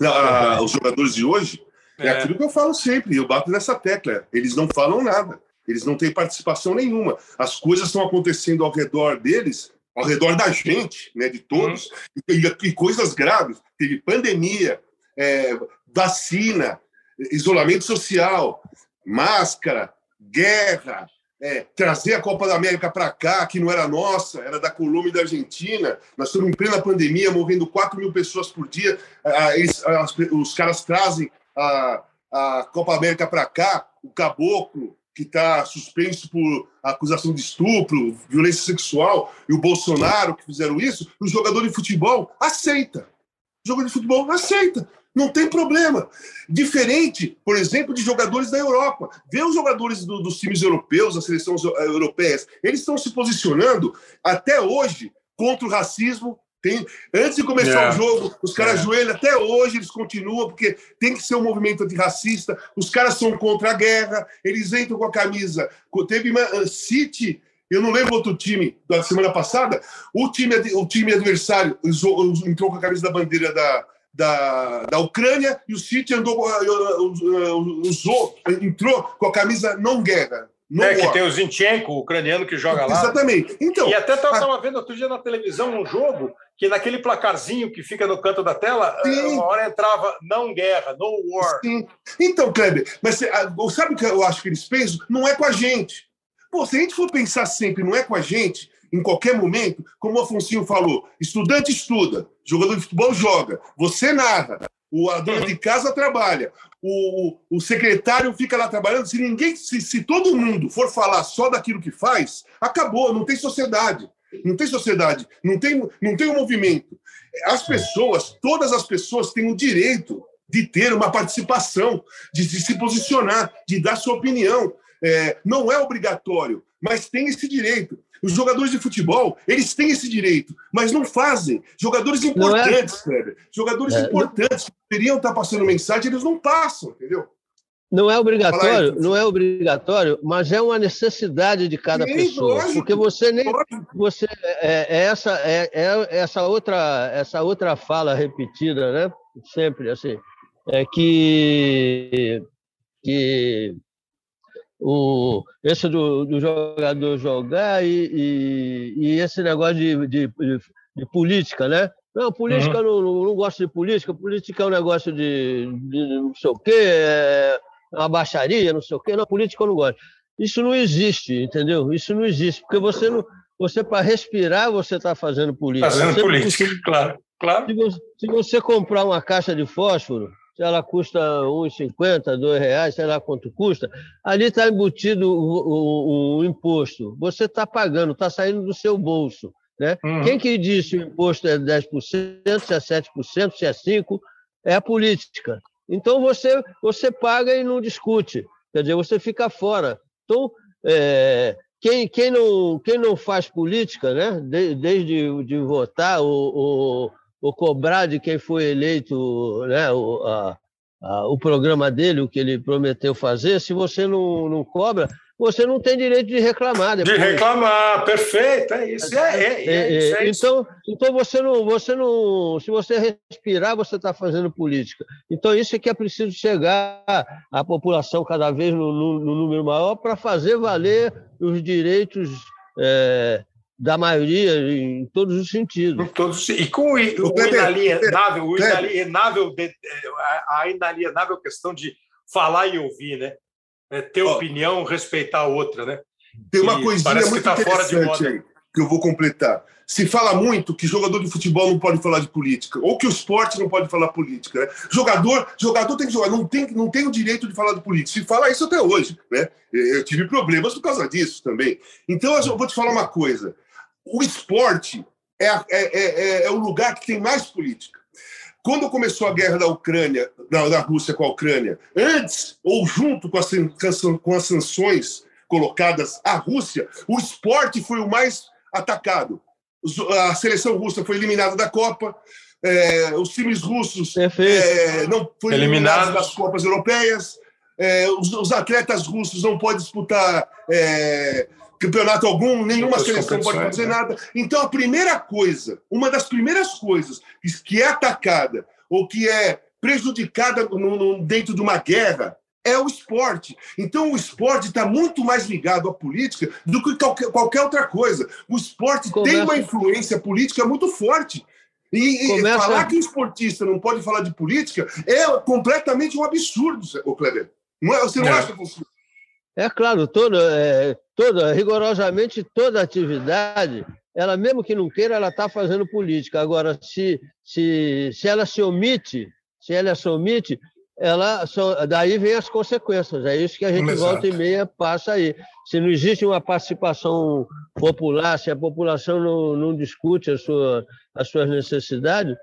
Não, a, os jogadores de hoje, é. é aquilo que eu falo sempre, eu bato nessa tecla. Eles não falam nada. Eles não têm participação nenhuma. As coisas estão acontecendo ao redor deles ao redor da gente, né, de todos, uhum. e, e, coisas graves. Teve pandemia, é, vacina, isolamento social, máscara, guerra, é, trazer a Copa da América para cá, que não era nossa, era da Colômbia e da Argentina. Nós estamos em plena pandemia, morrendo 4 mil pessoas por dia. Ah, eles, os caras trazem a, a Copa América para cá, o caboclo, que está suspenso por acusação de estupro, violência sexual, e o Bolsonaro que fizeram isso, o jogador de futebol aceita. O jogador de futebol aceita. Não tem problema. Diferente, por exemplo, de jogadores da Europa. Vê os jogadores do, dos times europeus, das seleções europeias, eles estão se posicionando até hoje contra o racismo, tem, antes de começar yeah. o jogo, os caras yeah. ajoelham até hoje, eles continuam, porque tem que ser um movimento antirracista. Os caras são contra a guerra, eles entram com a camisa. Teve uma uh, City, eu não lembro outro time da semana passada, o time, o time adversário entrou com a camisa da bandeira da, da, da Ucrânia e o City andou, uh, uh, usou, entrou com a camisa não guerra. No é, que tem o Zinchenko, o ucraniano que joga lá. Exatamente. Então, e até estava a... vendo outro dia na televisão um jogo que naquele placarzinho que fica no canto da tela, Sim. uma hora entrava não guerra, no war. Sim. Então, Kleber, mas sabe o que eu acho que eles pensam? Não é com a gente. Pô, se a gente for pensar sempre, não é com a gente, em qualquer momento, como o Afonso falou, estudante estuda, jogador de futebol joga, você narra, o a dona de casa trabalha, o, o secretário fica lá trabalhando. Se ninguém, se, se todo mundo for falar só daquilo que faz, acabou, não tem sociedade. Não tem sociedade, não tem, não tem um movimento. As pessoas, todas as pessoas têm o direito de ter uma participação, de, de se posicionar, de dar sua opinião. É, não é obrigatório, mas tem esse direito. Os jogadores de futebol, eles têm esse direito, mas não fazem. Jogadores importantes, é... Jogadores é, importantes que deveriam estar passando mensagem, eles não passam, entendeu? Não é obrigatório, não é obrigatório, mas é uma necessidade de cada Sim, pessoa, lógico, porque você nem você é, é essa é, é, essa outra essa outra fala repetida, né? Sempre assim, é que que o, esse do, do jogador jogar e, e, e, esse negócio de, de, de, de política, né? Não, política, uhum. não, não, não, gosto de política, política é um negócio de, de não sei o quê, é uma baixaria, não sei o quê, não, política eu não gosto. Isso não existe, entendeu? Isso não existe, porque você não, você para respirar você está fazendo política. Fazendo você política, claro, claro. Se você, se você comprar uma caixa de fósforo, se ela custa R$ 1,50, R$ reais, sei lá quanto custa, ali está embutido o, o, o, imposto. Você está pagando, está saindo do seu bolso. Né? Uhum. Quem que disse que o imposto é 10%, se é 7%, se é 5%, é a política. Então você, você paga e não discute. Quer dizer, você fica fora. Então, é, quem, quem, não, quem não faz política, né? desde de votar ou, ou ou cobrar de quem foi eleito né, o, a, a, o programa dele, o que ele prometeu fazer, se você não, não cobra, você não tem direito de reclamar. Depois. De reclamar, perfeito, é isso. É, é, é, é, isso, é então, então você não, você não, se você respirar, você está fazendo política. Então isso é que é preciso chegar à população cada vez no, no, no número maior para fazer valer os direitos é, da maioria em todos os sentidos. Todos, e com o, o, o inalienável, o inalienável a inalienável questão de falar e ouvir, né? É ter opinião, respeitar a outra, né? Tem uma e coisinha muito tá interessante aí que eu vou completar. Se fala muito que jogador de futebol não pode falar de política, ou que o esporte não pode falar política. Né? Jogador, jogador tem que jogar, não tem, não tem o direito de falar de política. Se fala isso até hoje. Né? Eu tive problemas por causa disso também. Então, eu vou te falar uma coisa o esporte é, é, é, é, o lugar que tem mais política. Quando começou a guerra da Ucrânia, da, da Rússia com a Ucrânia, antes ou junto com as, com as sanções colocadas à Rússia, o esporte foi o mais atacado. a seleção russa foi eliminada da Copa, é, os times russos é, não foram eliminados. eliminados das Copas Europeias, é, os, os, atletas russos não podem disputar é, campeonato algum, nenhuma seleção pode fazer né? nada. Então, a primeira coisa, uma das primeiras coisas que é atacada ou que é prejudicada no, no, dentro de uma guerra é o esporte. Então, o esporte está muito mais ligado à política do que qualquer, qualquer outra coisa. O esporte Começa... tem uma influência política muito forte. E, Começa... falar que o esportista não pode falar de política é completamente um absurdo, o Kleber. Não é, você não é. acha, Fonseca? É claro, toda, é, toda, rigorosamente toda atividade, ela mesmo que não queira, ela está fazendo política. Agora, se, se, se ela se omite, se ela se omite, ela só, daí vem as consequências. É isso que a gente Exato. volta e meia passa aí. Se não existe uma participação popular, se a população não, não discute a sua, as suas necessidades,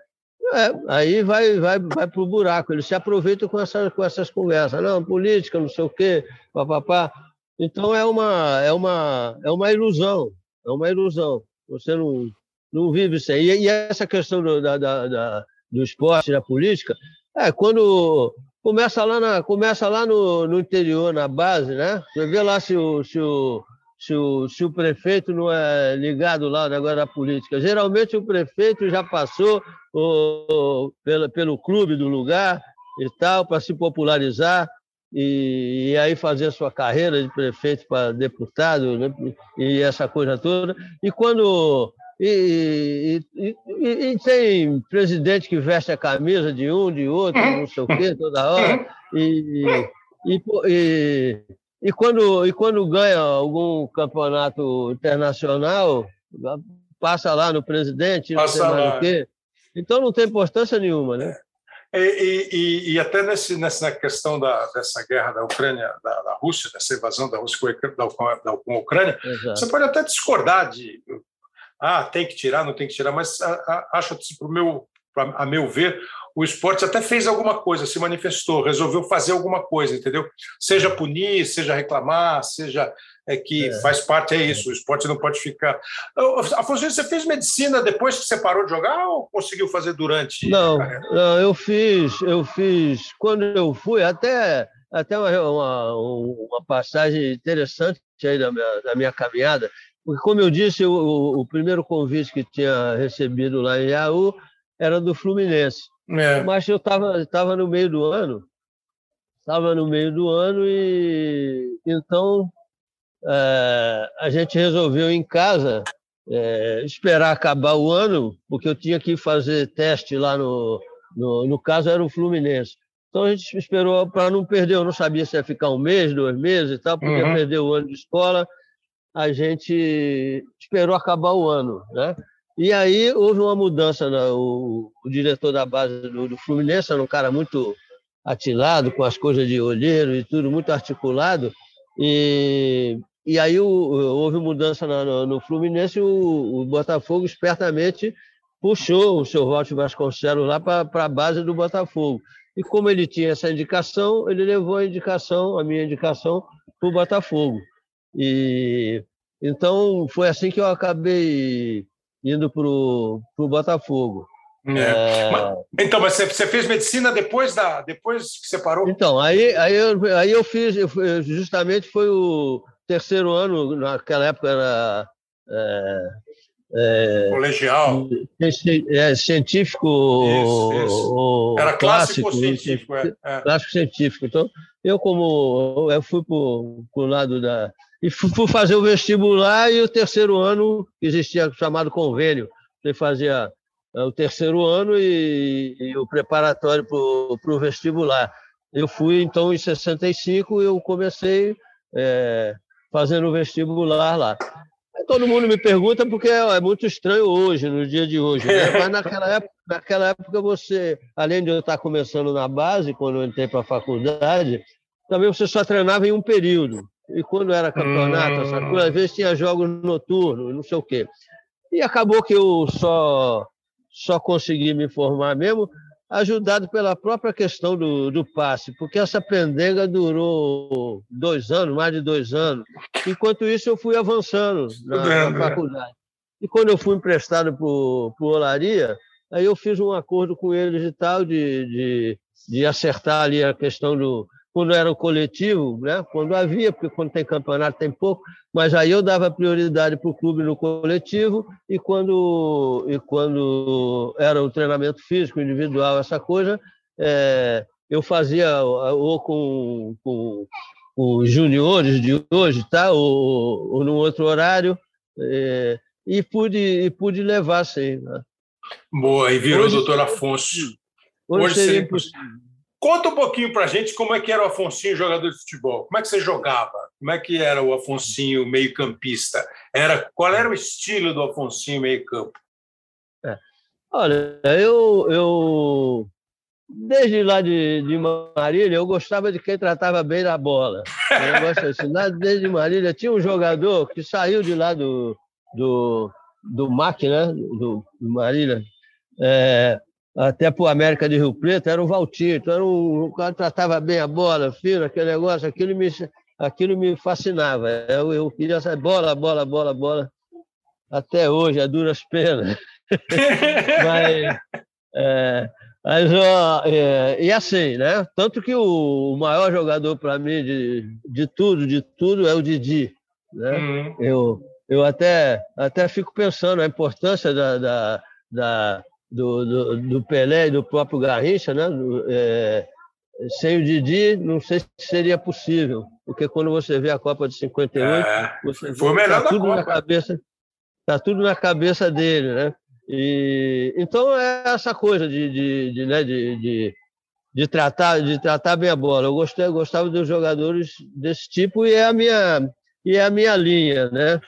é, aí vai, vai, vai para o buraco. Eles se aproveitam com, essa, com essas conversas. Não, política, não sei o quê, papapá. Então é uma, é uma, é uma ilusão. É uma ilusão. Você não, não vive sem. E, e essa questão do, da, da, do esporte, da política, é quando começa lá, na, começa lá no, no interior, na base, né? Você vê lá se o, se o, se o, se o prefeito não é ligado lá negócio da política. Geralmente o prefeito já passou o, pelo, pelo clube do lugar e tal, para se popularizar e, e, aí fazer sua carreira de prefeito para deputado né? e essa coisa toda. E quando. E, e, e, tem presidente que veste a camisa de um, de outro, não sei o quê, toda hora. E, e, e quando, e quando ganha algum campeonato internacional, passa lá no presidente, não sei mais o quê. Então não tem importância nenhuma, né? É, e, e, e, até nesse, nessa questão da, dessa guerra da Ucrânia, da, da Rússia, dessa invasão da Rússia com a, da, com a Ucrânia, Exato. você pode até discordar de ah, tem que tirar, não tem que tirar, mas a, a, acho, pro meu, a meu ver, o esporte até fez alguma coisa, se manifestou, resolveu fazer alguma coisa, entendeu? Seja punir, seja reclamar, seja é que é. faz parte, é isso, o esporte não pode ficar. Afonso, você fez medicina depois que você parou de jogar ou conseguiu fazer durante? Não, não eu fiz, eu fiz, quando eu fui, até, até uma, uma, uma passagem interessante aí da minha, da minha caminhada, porque, como eu disse, o, o primeiro convite que tinha recebido lá em Iaú era do Fluminense. É. Mas eu estava tava no meio do ano, estava no meio do ano e então é, a gente resolveu em casa é, esperar acabar o ano, porque eu tinha que fazer teste lá no, no, no caso era o Fluminense. Então a gente esperou para não perder, eu não sabia se ia ficar um mês, dois meses e tal, porque uhum. perder o ano de escola. A gente esperou acabar o ano, né? E aí houve uma mudança. Né? O, o, diretor da base do, do, Fluminense era um cara muito atilado, com as coisas de olheiro e tudo, muito articulado. E, e aí o, houve mudança no, no Fluminense, o, o, Botafogo espertamente puxou o seu Walter Vasconcelos lá para a base do Botafogo. E como ele tinha essa indicação, ele levou a indicação, a minha indicação, para o Botafogo. E então foi assim que eu acabei indo para o Botafogo. É. É... Mas, então, mas você, você, fez medicina depois da depois que você parou? Então, aí, aí, eu, aí eu fiz, eu, justamente foi o terceiro ano, naquela época era. É, é, Colegial. É, científico. Isso, isso. Era clássico, clássico científico. É, é, Clássico científico. Então, eu, como eu fui para o lado da, e fui fazer o vestibular e o terceiro ano existia chamado convênio. Você fazia eh, o terceiro ano e, e o preparatório para o vestibular. Eu fui, então, em 65, eu comecei é, fazendo o vestibular lá. Todo mundo me pergunta porque é, é muito estranho hoje, no dia de hoje. Né? Mas naquela época, naquela época, você, além de eu estar começando na base, quando eu entrei para a faculdade, também você só treinava em um período e quando era campeonato, hum. essa coisa, às vezes tinha jogos noturnos, não sei o quê. E acabou que eu só, só consegui me formar mesmo, ajudado pela própria questão do, do passe, porque essa pendenga durou dois anos, mais de dois anos. Enquanto isso, eu fui avançando na, na faculdade. E quando eu fui emprestado para o Olaria, aí eu fiz um acordo com eles e tal, de, de, de acertar ali a questão do. Quando era o coletivo, né? quando havia, porque quando tem campeonato tem pouco, mas aí eu dava prioridade para o clube no coletivo e quando, e quando era o treinamento físico, individual, essa coisa, é, eu fazia ou com, com, com, os juniores de hoje, tá? ou, ou num outro horário, é, e, pude, e pude levar, sim. Né? Boa, e virou hoje, doutor Afonso. Hoje, hoje seria impossível. Conta um pouquinho para a gente como é que era o Afonsinho jogador de futebol. Como é que você jogava? Como é que era o Afonsinho meio-campista? Era, qual era o estilo do Afonsinho meio-campo? É. Olha, eu, eu desde lá de, de Marília, eu gostava de quem tratava bem da bola. Eu gosto assim, desde Marília tinha um jogador que saiu de lá do, do, do MAC, né? do, do Marília, é, até para o América de Rio Preto, era o Valtinho. Então, era um, o cara tratava bem a bola, fino, aquele negócio, aquilo me, aquilo me fascinava. Eu, eu queria saber bola, bola, bola, bola. Até hoje, a duras penas. Mas, é, mas, ó, é, e assim, né? Tanto que o, o maior jogador para mim de, de tudo, de tudo, é o Didi. Né? Uhum. Eu, eu até, até fico pensando a importância da, da, da do, do, do, Pelé e do próprio Garrincha, né? É, sem o Didi, não sei se seria possível, porque quando você vê a Copa de 58, é, você foi tá tudo Copa. na cabeça, tá tudo na cabeça dele, né? E então é essa coisa de, de, de, né, de, de, de tratar de tratar bem a bola. Eu gostei, eu gostava dos jogadores desse tipo e é a minha e é a minha linha, né?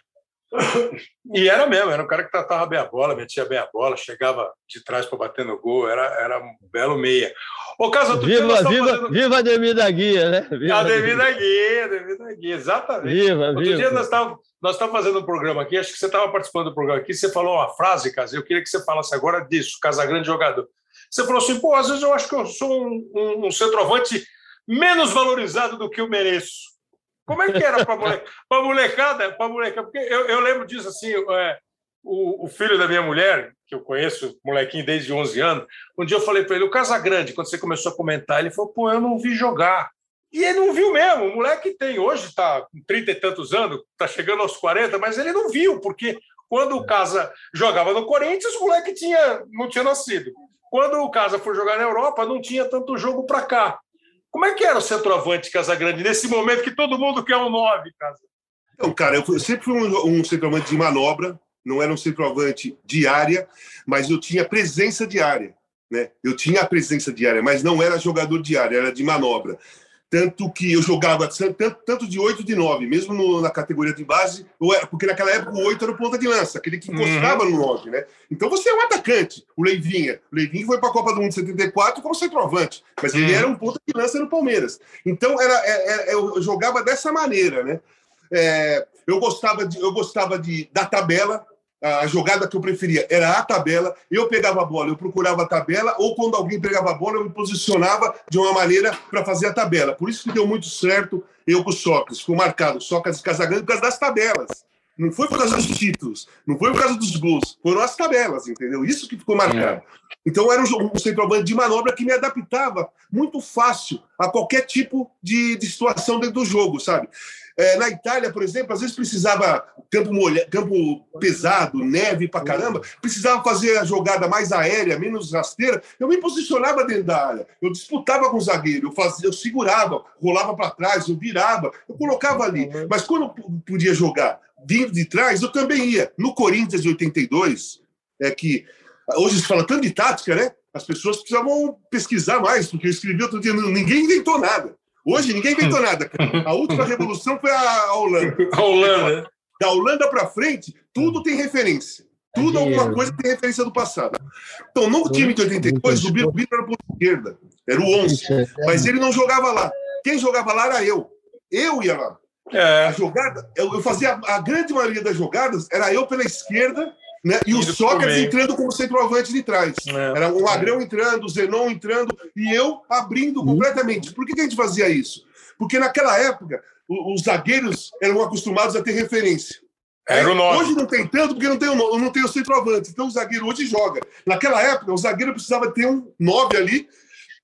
E era mesmo, era um cara que tratava bem a bola, metia bem a bola, chegava de trás para bater no gol, era, era um belo meia. O caso viva, viva, fazendo... viva Ademir da Guia, né? Viva Ademir da Guia, Ademir da Guia, exatamente. Viva, Outro viva. dia nós estávamos nós fazendo um programa aqui, acho que você estava participando do programa aqui, você falou uma frase, Casa, eu queria que você falasse agora disso, Casagrande jogador. Você falou assim, pô, às vezes eu acho que eu sou um, um, um centroavante menos valorizado do que eu mereço. Como é que era para a molecada? Molecada? Porque eu, eu lembro disso assim, é, o, o, filho da minha mulher, que eu conheço, molequinho desde 11 anos, um dia eu falei para ele, o Casagrande, quando você começou a comentar, ele falou, pô, eu não vi jogar. E ele não viu mesmo. O moleque tem, hoje está com 30 e tantos anos, está chegando aos 40, mas ele não viu, porque quando o Casa jogava no Corinthians, o moleque tinha, não tinha nascido. Quando o Casa foi jogar na Europa, não tinha tanto jogo para cá. Como é que era o centroavante Casagrande nesse momento que todo mundo quer um 9, Casa? Então, cara, eu sempre fui um, um centroavante de manobra, não era um centroavante de área, mas eu tinha presença de área. Né? Eu tinha a presença de área, mas não era jogador de área, era de manobra. Tanto que eu jogava tanto, tanto de 8 de 9, mesmo no, na categoria de base, porque naquela época o 8 era o ponta de lança, aquele que encostava uhum. no 9, né? Então você é um atacante, o Leivinha. O Leivinha foi para a Copa do Mundo de 74 como centroavante, mas uhum. ele era um ponta de lança no Palmeiras. Então era, era, é, era é, eu jogava dessa maneira, né? É, eu gostava, de, eu gostava de, da tabela, a jogada que eu preferia era a tabela. Eu pegava a bola, eu procurava a tabela, ou quando alguém pegava a bola, eu me posicionava de uma maneira para fazer a tabela. Por isso que deu muito certo eu com o Sócrates. Ficou marcado Sócrates e Casagrande por causa das tabelas. Não foi por causa dos títulos, não foi por causa dos gols, foram as tabelas, entendeu? Isso que ficou marcado. É. Então era um, um centroavante de manobra que me adaptava muito fácil a qualquer tipo de, de situação dentro do jogo, sabe? É, na Itália, por exemplo, às vezes precisava campo, molha, campo pesado, neve pra caramba, precisava fazer a jogada mais aérea, menos rasteira. Eu me posicionava dentro da área, eu disputava com o zagueiro, eu, fazia, eu segurava, rolava para trás, eu virava, eu colocava ali. Mas quando eu podia jogar vindo de trás, eu também ia. No Corinthians de 82, é que hoje se fala tanto de tática, né? As pessoas precisavam pesquisar mais, porque eu escrevi outro dia, ninguém inventou nada. Hoje ninguém inventou nada. A última revolução foi a Holanda. A Holanda. Da Holanda para frente, tudo tem referência. Tudo alguma coisa tem referência do passado. Então, no time de 82, o Birubiru era por esquerda. Era o 11. Mas ele não jogava lá. Quem jogava lá era eu. Eu ia lá. É. A jogada, eu fazia a grande maioria das jogadas, era eu pela esquerda né? E o Sócrates entrando como centroavante de trás. É. Era o Magrão entrando, o Zenon entrando, e eu abrindo completamente. Por que, que a gente fazia isso? Porque naquela época, os zagueiros eram acostumados a ter referência. Era o nove. Hoje não tem tanto, porque não tem, o, não tem o centroavante. Então o zagueiro hoje joga. Naquela época, o zagueiro precisava ter um nove ali.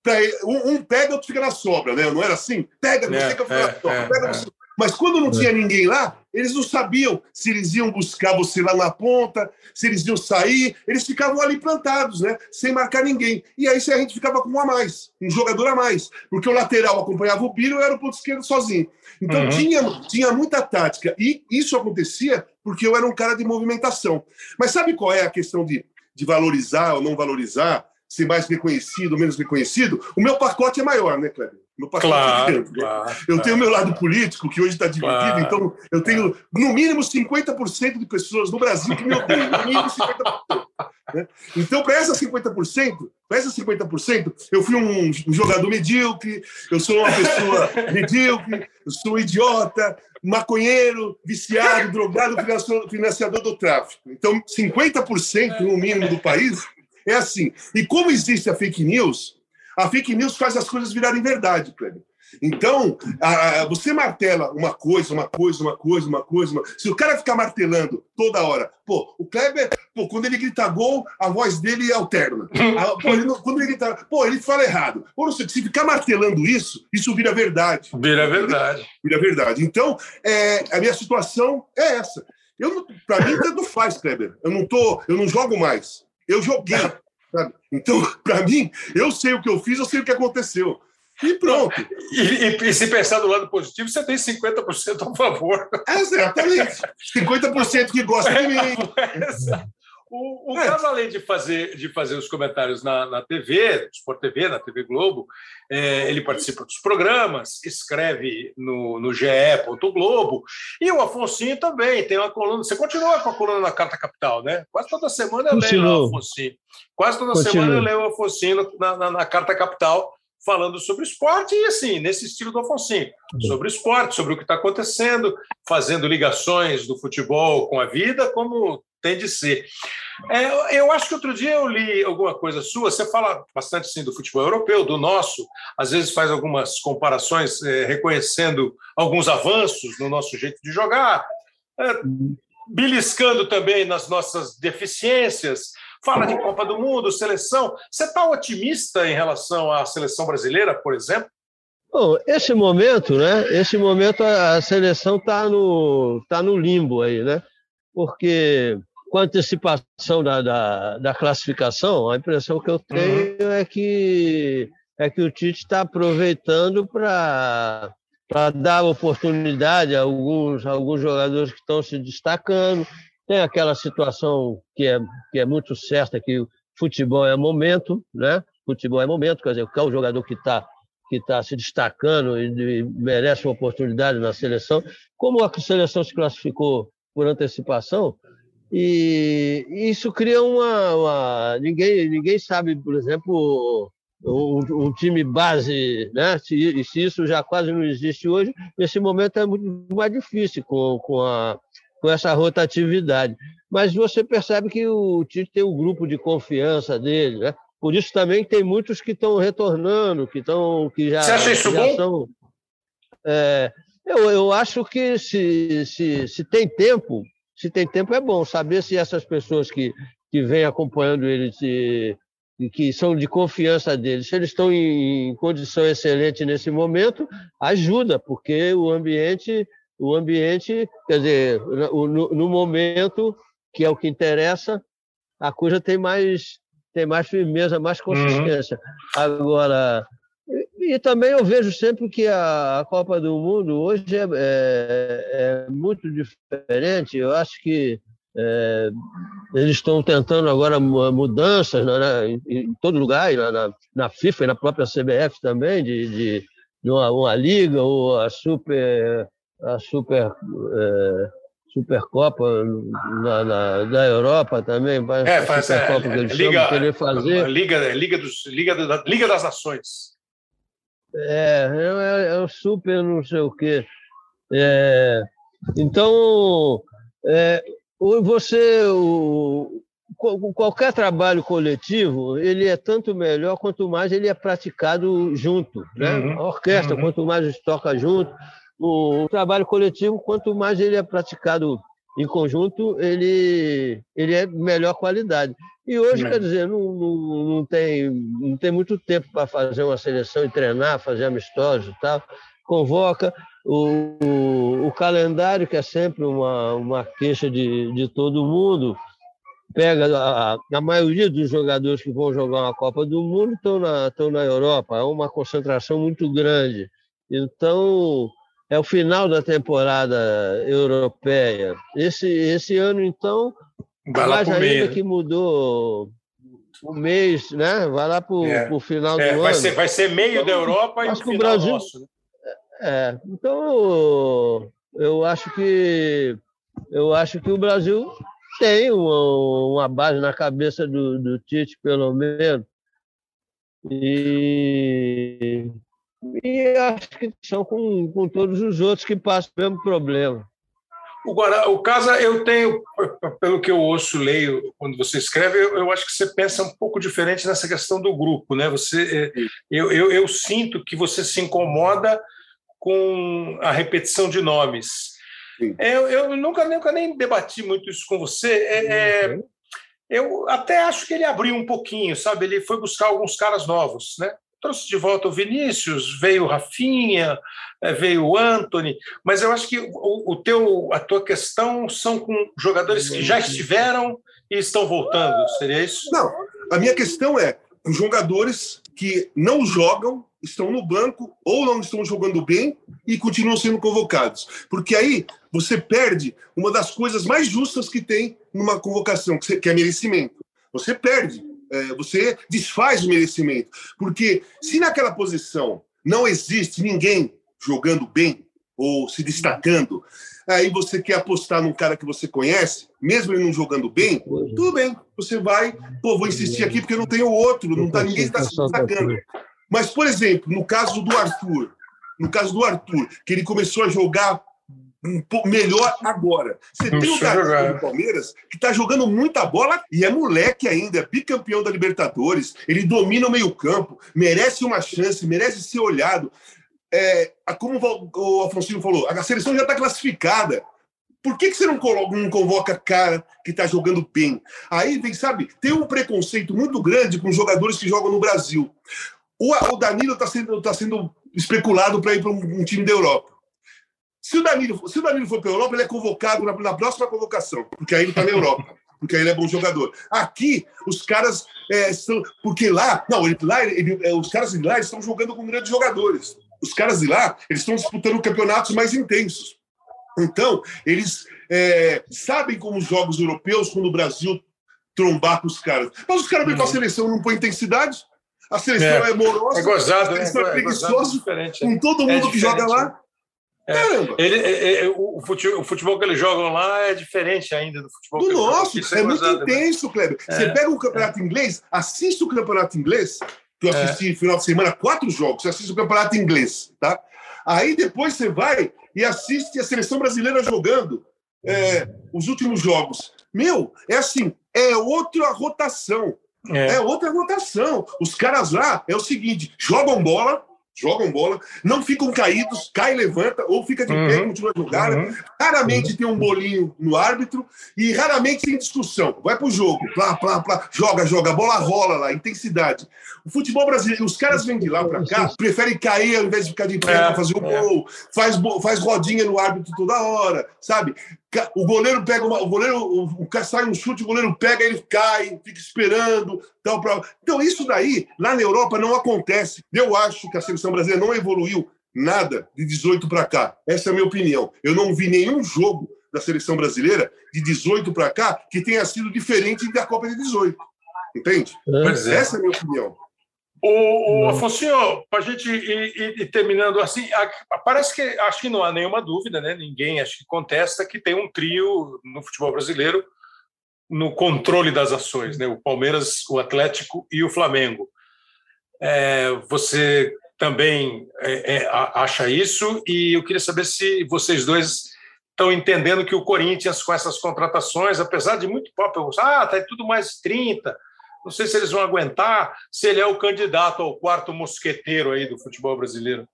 Pra, um, um pega, outro fica na sobra, né? Não era assim? Pega, você é, fica é, na sobra. É, pega, você... Mas quando não tinha ninguém lá, eles não sabiam se eles iam buscar você lá na ponta, se eles iam sair. Eles ficavam ali plantados, né? Sem marcar ninguém. E aí a gente ficava com um a mais, um jogador a mais. Porque o lateral acompanhava o Biro e era o ponto esquerdo sozinho. Então uhum. tinha, tinha muita tática. E isso acontecia porque eu era um cara de movimentação. Mas sabe qual é a questão de, de valorizar ou não valorizar? Ser mais reconhecido menos reconhecido? O meu pacote é maior, né, Kleber? Meu pacote claro, é grande. Né? Claro, eu claro. tenho o meu lado político, que hoje está dividido, claro, então eu tenho, no mínimo, 50% de pessoas no Brasil que me odeiam. No mínimo 50%. Né? Então, para essas 50%, para essas 50%, eu fui um, um jogador medíocre, eu sou uma pessoa medíocre, eu sou um idiota, maconheiro, viciado, drogado, financiador do tráfico. Então, 50% no mínimo do país é assim. E como existe a fake news, a fake news faz as coisas virarem verdade, Kleber. Então, a, a, você martela uma coisa, uma coisa, uma coisa, uma coisa. Uma... Se o cara ficar martelando toda hora, pô, o Kleber, pô, quando ele grita gol, a voz dele alterna. A, pô, ele, quando ele grita, pô, ele fala errado. Ou não sei, se ficar martelando isso, isso vira verdade. Vira verdade. Vira verdade. Então, é, a minha situação é essa. Eu, para mim, tanto faz, Kleber. Eu não tô, eu não jogo mais. Eu joguei. Sabe? Então, para mim, eu sei o que eu fiz, eu sei o que aconteceu. E pronto. E, e, e, se pensar do lado positivo, você tem 50% a favor. Exatamente. 50% que gosta de mim. O, o é. caso, além de fazer, de fazer os comentários na, na TV, Sport TV, na TV Globo, é, ele participa dos programas, escreve no, no GE. Globo, e o Afonso também tem uma coluna. Você continua com a coluna na Carta Capital, né? Quase toda semana eu leio o Afonso. Quase toda semana eu leio o Afonso na, na, na Carta Capital falando sobre esporte e assim, nesse estilo do Afonso, sobre esporte, sobre o que está acontecendo, fazendo ligações do futebol com a vida, como tem de ser. É, eu acho que outro dia eu li alguma coisa sua, você fala bastante sim do futebol europeu, do nosso, às vezes faz algumas comparações é, reconhecendo alguns avanços no nosso jeito de jogar, é, beliscando também nas nossas deficiências, fala de Copa do Mundo, seleção. Você está otimista em relação à seleção brasileira, por exemplo? Bom, esse momento, né? Esse momento a seleção está no, tá no limbo aí, né? Porque com a antecipação da, da, da classificação, a impressão que eu tenho uhum. é que é que o Tite está aproveitando para dar oportunidade a alguns, a alguns jogadores que estão se destacando. Tem aquela situação que é, que é muito certa, que o futebol é momento, né? Futebol é momento, quer dizer, qual jogador que está que tá se destacando e merece uma oportunidade na seleção. Como a seleção se classificou por antecipação, e isso cria uma, uma, ninguém ninguém sabe por exemplo um, um, time base né? Se, se, isso já quase não existe hoje nesse momento é muito mais difícil com, com a com essa rotatividade. Mas você percebe que o Tite tem um grupo de confiança dele né? Por isso também tem muitos que estão retornando que estão que já você acha isso bom? São, é, eu, eu acho que se, se, se tem tempo se tem tempo é bom saber se essas pessoas que, que vêm acompanhando ele, se, que são de confiança dele, se eles estão em, em condição excelente nesse momento, ajuda, porque o ambiente, o ambiente, quer dizer, no, no momento que é o que interessa, a coisa tem mais tem mais firmeza, mais uhum. consistência. Uhum. Agora, e também eu vejo sempre que a, Copa do Mundo hoje é, é, é muito diferente. Eu acho que é, eles estão tentando agora mudanças né, em, em, todo lugar, na, na, FIFA e na própria CBF também, de, de, de uma, uma, liga ou a Super, a super é, Supercopa na, na, na Europa também, é, faz, a Supercopa é, que eles liga, chamam, querer fazer. Liga, liga, dos, liga, liga das Nações. É, é, é super não sei o quê. É, então, é, você, o, qualquer trabalho coletivo, ele é tanto melhor quanto mais ele é praticado junto. Né? Uhum, a orquestra, uhum. quanto mais a gente toca junto, o, o, trabalho coletivo, quanto mais ele é praticado em conjunto, ele, ele é melhor qualidade. E hoje, quer dizer, não, não, não, tem, não tem muito tempo para fazer uma seleção e treinar, fazer amistosos e tal. Convoca o, o, o, calendário, que é sempre uma, uma queixa de, de todo mundo, pega a, a maioria dos jogadores que vão jogar uma Copa do Mundo estão na, estão na Europa, é uma concentração muito grande. Então, é o final da temporada europeia. Esse, esse ano, então, Vai mais ainda meio. Que mudou o mês, né? Vai lá para o é. final é, do vai ano. Ser, vai ser meio então, da Europa e o final Brasil, nosso. Né? É, então eu acho que eu acho que o Brasil tem uma, uma base na cabeça do, do Tite, pelo menos. E e acho que são com, com todos os outros que passam o mesmo problema. Agora, o caso, eu tenho, pelo que eu ouço, leio, quando você escreve, eu, eu, acho que você pensa um pouco diferente nessa questão do grupo. Né? Você, é, eu, eu, eu sinto que você se incomoda com a repetição de nomes. Eu, eu nunca, nunca nem debati muito isso com você. É, é, uhum. eu até acho que ele abriu um pouquinho, sabe? Ele foi buscar alguns caras novos, né? Trouxe de volta o Vinícius, veio o Rafinha, eh, veio o Anthony, mas eu acho que o, o teu, a tua questão são com jogadores que já estiveram e estão voltando, seria isso? Não, a minha questão é com jogadores que não jogam, estão no banco ou não estão jogando bem e continuam sendo convocados. Porque aí você perde uma das coisas mais justas que tem numa convocação, que é merecimento. Você perde é, você desfaz o merecimento. Porque se naquela posição não existe ninguém jogando bem ou se destacando, aí você quer apostar num cara que você conhece, mesmo ele não jogando bem, tudo bem, você vai, pô, vou insistir aqui porque não tem o outro, não tá, ninguém está se destacando. Mas, por exemplo, no caso do Arthur, no caso do Arthur, que ele começou a jogar melhor agora. Você tem um cara do Palmeiras que está jogando muita bola e é moleque ainda, é bicampeão da Libertadores, ele domina o meio-campo, merece uma chance, merece ser olhado. É, como o Afonso falou, a seleção já está classificada. Por que, que você não, coloca, não convoca cara que está jogando bem? Aí vem, sabe, tem um preconceito muito grande com jogadores que jogam no Brasil. O, o Danilo está sendo, tá sendo especulado para ir para um, um time da Europa. Se o Danilo, se o Danilo for para a Europa, ele é convocado na, na próxima convocação, porque aí ele está na Europa, porque aí ele é bom jogador. Aqui, os caras é, são. Porque lá, não, ele, lá ele, é, os caras de lá estão jogando com grandes jogadores. Os caras de lá, eles estão disputando campeonatos mais intensos. Então, eles é, sabem como os jogos europeus, quando o Brasil trombar com os caras. Mas os caras vêm com a uhum. seleção não põe intensidade. A seleção é, é morosa, é gozado, a seleção né? é, é preguiçosa, com todo mundo que joga lá. É, ele, é, é, o, futebol, o, futebol, que eles jogam lá é diferente ainda do futebol do nosso. É, é muito né? intenso, Kleber. Você é, pega o campeonato inglês, assiste o campeonato inglês, que eu assisti no final de semana, quatro jogos, você assiste o campeonato inglês, tá? Aí depois você vai e assiste a seleção brasileira jogando os últimos jogos. Meu, é assim, é outra rotação. É. outra rotação. Os caras lá é o seguinte: jogam bola, jogam bola, não ficam caídos, cai, levanta, ou fica de uhum. pé continua a jogar. Uhum. Raramente uhum. tem um bolinho no árbitro e raramente tem discussão. Vai pro jogo, plá, plá, plá, joga, joga, a bola rola lá, intensidade. O futebol brasileiro, os caras vêm de lá para cá, preferem cair ao invés de ficar de pé é, para fazer o é. gol, faz, faz rodinha no árbitro toda hora, sabe? O goleiro pega uma, o goleiro, o, o sai um chute, o goleiro pega, ele cai, fica esperando, tal pra... Então isso daí lá na Europa não acontece. Eu acho que a seleção brasileira não evoluiu nada de 18 para cá. Essa é a minha opinião. Eu não vi nenhum jogo da seleção brasileira de 18 para cá que tenha sido diferente da Copa de 18. Entende? É. Essa é a minha opinião. O, o Afonso, para a gente ir, ir, ir, terminando assim, parece que acho que não há nenhuma dúvida, né? Ninguém acho que contesta que tem um trio no futebol brasileiro no controle das ações, né? O Palmeiras, o Atlético e o Flamengo. É, você também é, é, acha isso? E eu queria saber se vocês dois estão entendendo que o Corinthians, com essas contratações, apesar de muito pop, ah, tá tudo mais 30, não sei se eles vão aguentar, se ele é o candidato ao quarto mosqueteiro aí do futebol brasileiro.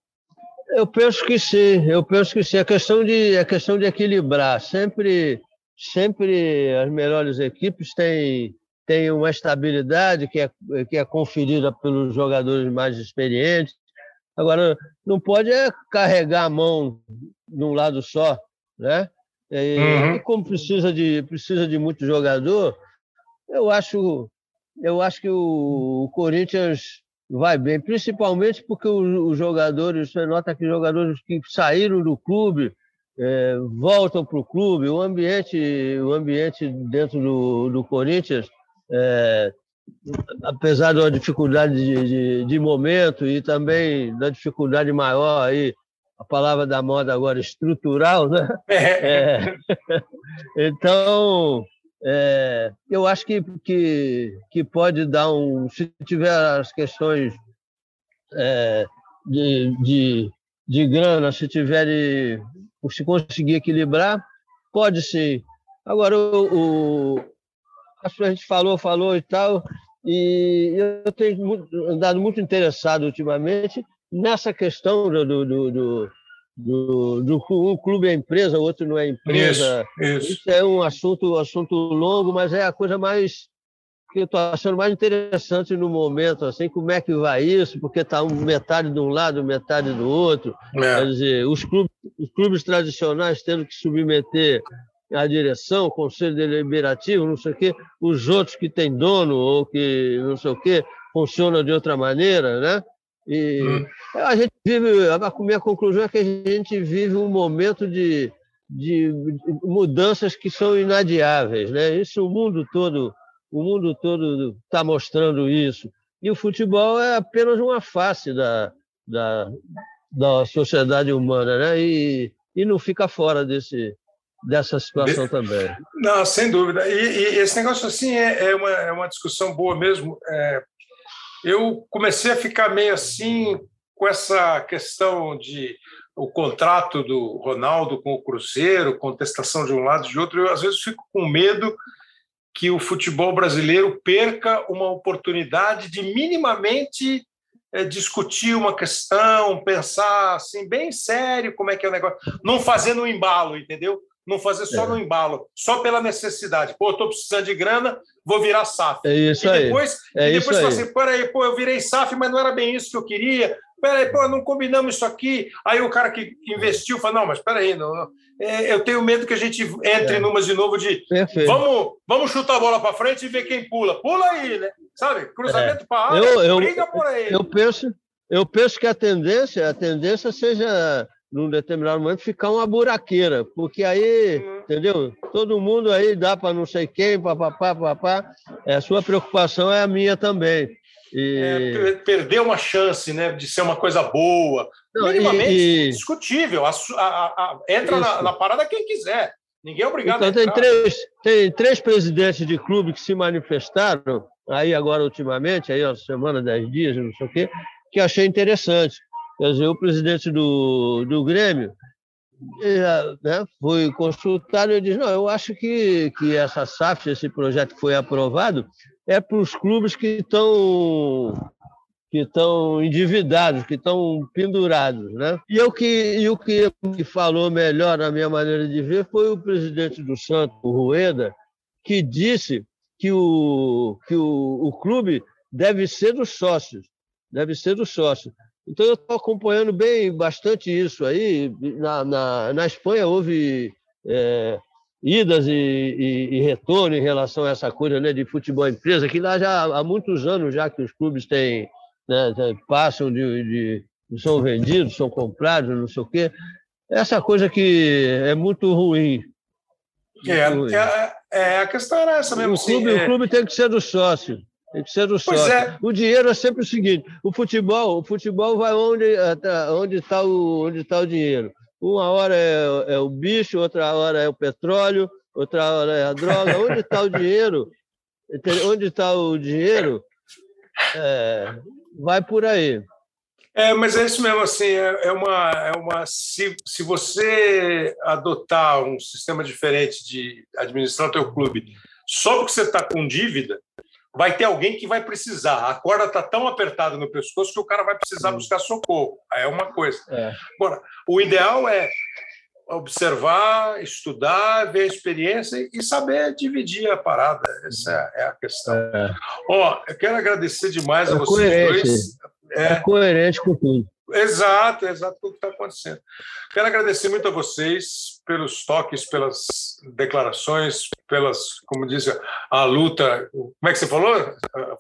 Eu penso que sim, eu penso que sim. É questão de, é questão de equilibrar. Sempre sempre as melhores equipes têm, têm uma estabilidade que é, que é conferida pelos jogadores mais experientes. Agora, não pode é carregar a mão num lado só, né? E, uhum. como precisa de, precisa de muito jogador, eu acho, eu acho que o, o Corinthians vai bem, principalmente porque os, jogadores, você nota que jogadores que saíram do clube é, voltam para o clube, o ambiente, o ambiente dentro do, do Corinthians, é, apesar da dificuldade de, de, de, momento e também da dificuldade maior aí, a palavra da moda agora, estrutural, né? É. é então, é, eu acho que, que, que pode dar um. Se tiver as questões é, de, de, de grana, se tiver se conseguir equilibrar, pode sim. Agora, o, o, a gente falou, falou e tal, e eu tenho andado muito interessado ultimamente nessa questão do, do, do, do, do um clube é empresa, o outro não é empresa. Isso, isso. isso é um assunto, assunto longo, mas é a coisa mais que eu estou achando mais interessante no momento, assim, como é que vai isso, porque está metade de um lado, metade do outro. É. Quer dizer, os clubes, os clubes tradicionais tendo que submeter a direção, o conselho deliberativo, não sei o quê, os outros que têm dono ou que não sei o quê, funcionam de outra maneira, né? E hum. a gente vive, a minha conclusão é que a gente vive um momento de, de mudanças que são inadiáveis, né? Isso o mundo todo, o mundo todo está mostrando isso. E o futebol é apenas uma face da, da, da sociedade humana, né? E, e não fica fora desse, dessa situação também. Não, sem dúvida. E, e esse negócio assim é, é, uma, é uma discussão boa mesmo. É, eu comecei a ficar meio assim com essa questão de o contrato do Ronaldo com o Cruzeiro, contestação de um lado e de outro. Eu às vezes fico com medo que o futebol brasileiro perca uma oportunidade de minimamente é, discutir uma questão, pensar assim bem sério como é que é o negócio, não fazendo um embalo, entendeu? Não fazer só é. no embalo, só pela necessidade. Pô, estou precisando de grana, vou virar SAF. É isso e depois, aí. É e depois você assim, peraí, pô, eu virei SAF, mas não era bem isso que eu queria. Peraí, pô, não combinamos isso aqui. Aí o cara que investiu fala, não, mas peraí, não, não. É, eu tenho medo que a gente entre é. numas de novo de vamos, vamos chutar a bola para frente e ver quem pula. Pula aí, né? Sabe? Cruzamento é. para a área, eu, eu, briga por aí. Eu penso, eu penso que a tendência, a tendência seja num determinado momento, ficar uma buraqueira, porque aí, uhum. entendeu? Todo mundo aí dá para não sei quem, papapá, papá. É, a sua preocupação é a minha também. E... É, perder uma chance né, de ser uma coisa boa, não, minimamente e, discutível. A, a, a, entra na, na, parada quem quiser. Ninguém é obrigado então, a entrar. Tem três, tem três presidentes de clube que se manifestaram, aí agora ultimamente, aí ó, semana, dez dias, não sei o quê, que achei interessante. Quer dizer, o presidente do, do Grêmio né, foi consultado e disse: não, eu acho que, que essa SAF, esse projeto que foi aprovado, é para os clubes que estão que estão endividados, que estão pendurados, né? E o que e o que falou melhor na minha maneira de ver foi o presidente do Santos, o Rueda, que disse que o que o, o clube deve ser dos sócios, deve ser dos sócios. Então eu estou acompanhando bem bastante isso aí. Na, na, na Espanha houve é, idas e, e, e, retorno em relação a essa coisa né, de futebol empresa, que lá já há muitos anos já que os clubes têm, né, passam de, de, são vendidos, são comprados, não sei o quê. Essa coisa que é muito ruim. É, muito ruim. É, é, a questão era essa mesmo. O clube, assim, o clube tem que ser do sócio. Tem que ser sócio. É. O dinheiro é sempre o seguinte: o futebol, o futebol vai onde onde está o onde está o dinheiro. Uma hora é, é, o bicho, outra hora é o petróleo, outra hora é a droga. Onde está o dinheiro? Onde está o dinheiro? É, vai por aí. É, mas é isso mesmo, assim, é, é uma, é uma se, se você adotar um sistema diferente de administrar o teu clube só porque você está com dívida, vai ter alguém que vai precisar. A corda está tão apertada no pescoço que o cara vai precisar buscar socorro. Aí é uma coisa. É. Agora, o ideal é observar, estudar, ver a experiência e saber dividir a parada. Essa é a questão. É. Ó, eu quero agradecer demais é a vocês coerente. dois. É. é coerente com tudo. Exato, exato o que está acontecendo. Quero agradecer muito a vocês pelos toques, pelas declarações, pelas, como diz a luta. Como é que você falou?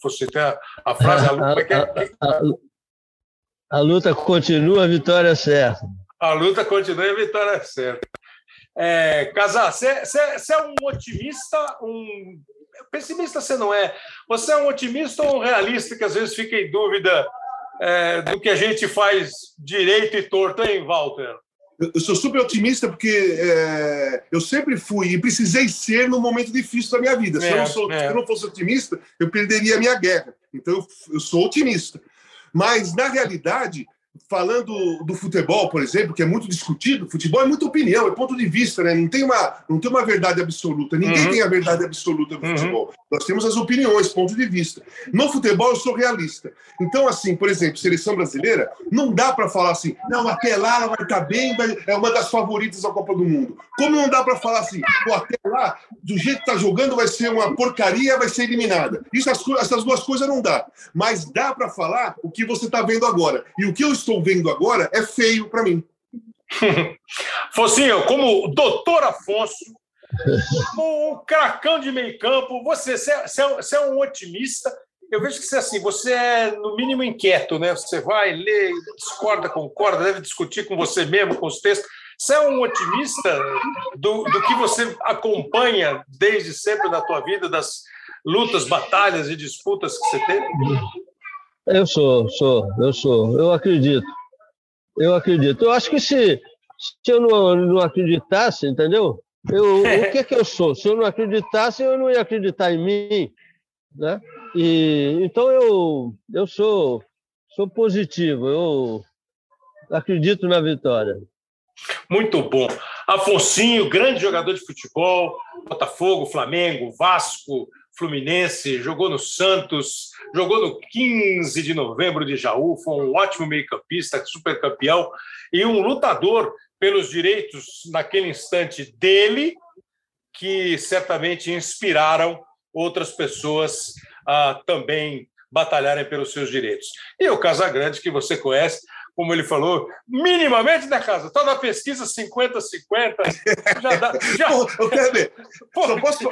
Você tem a, frase, a luta. É é? A, a, a, a, luta continua, a vitória é certa. A luta continua e a vitória é certa. É, Casar, você, você é um otimista, um pessimista você não é. Você é um otimista ou um realista que às vezes fica em dúvida é, do que a gente faz direito e torto, hein, Walter? Eu sou super otimista porque é, eu sempre fui e precisei ser no momento difícil da minha vida. Se, é, eu, não sou, é. se eu não fosse otimista, eu perderia a minha guerra. Então eu, eu sou otimista. Mas, na realidade, falando do futebol, por exemplo, que é muito discutido, futebol é muita opinião, é ponto de vista, né? Não tem uma, não tem uma verdade absoluta. Ninguém uhum. tem a verdade absoluta do uhum. futebol. Nós temos as opiniões, ponto de vista. No futebol eu sou realista. Então, assim, por exemplo, seleção brasileira, não dá para falar assim, não, até lá ela vai estar tá bem, vai... é uma das favoritas da Copa do Mundo. Como não dá para falar assim, pô, até lá, do jeito que tá jogando vai ser uma porcaria, vai ser eliminada. Isso, essas duas coisas não dá. Mas dá para falar o que você está vendo agora. E o que eu estou vendo agora é feio para mim. Focinho, como doutor Afonso, como um cracão de meio campo, você, você, é, você é um otimista. Eu vejo que você, assim, você é, no mínimo, inquieto, né? Você vai, lê, discorda, concorda, deve discutir com você mesmo, com os textos. Você é um otimista do, do que você acompanha desde sempre na tua vida, das lutas, batalhas e disputas que você teve? Eu sou, sou, eu sou, eu acredito. Eu acredito. Eu acho que se, se eu não, não acreditasse, entendeu? Eu, o que é que eu sou? Se eu não acreditasse, eu não ia acreditar em mim, né? E então eu eu sou sou positivo. Eu acredito na vitória. Muito bom. Afonsinho, grande jogador de futebol, Botafogo, Flamengo, Vasco, Fluminense, jogou no Santos, jogou no 15 de novembro de Jaú, foi um ótimo meio-campista, super campeão e um lutador pelos direitos naquele instante dele, que certamente inspiraram outras pessoas a também batalharem pelos seus direitos. E o Casagrande, que você conhece, como ele falou, minimamente na casa. Toda a pesquisa 50-50. Já dá. Já, Pô, Kleber, Pô, posso...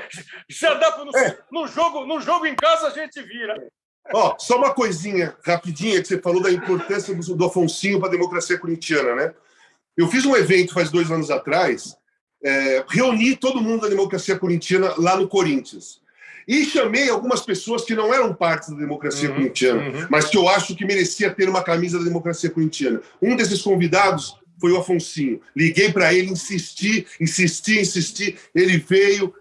já dá para. No, é. no, jogo, no jogo em casa a gente vira. Ó, só uma coisinha rapidinha que você falou da importância do, do Afonsinho para a democracia corintiana, né? Eu fiz um evento faz dois anos atrás, é, reuni todo mundo da democracia corintiana lá no Corinthians. E chamei algumas pessoas que não eram parte da democracia uhum, corintiana, uhum. mas que eu acho que merecia ter uma camisa da democracia corintiana. Um desses convidados foi o Afonsinho. Liguei para ele, insisti, insisti, insisti. Ele veio,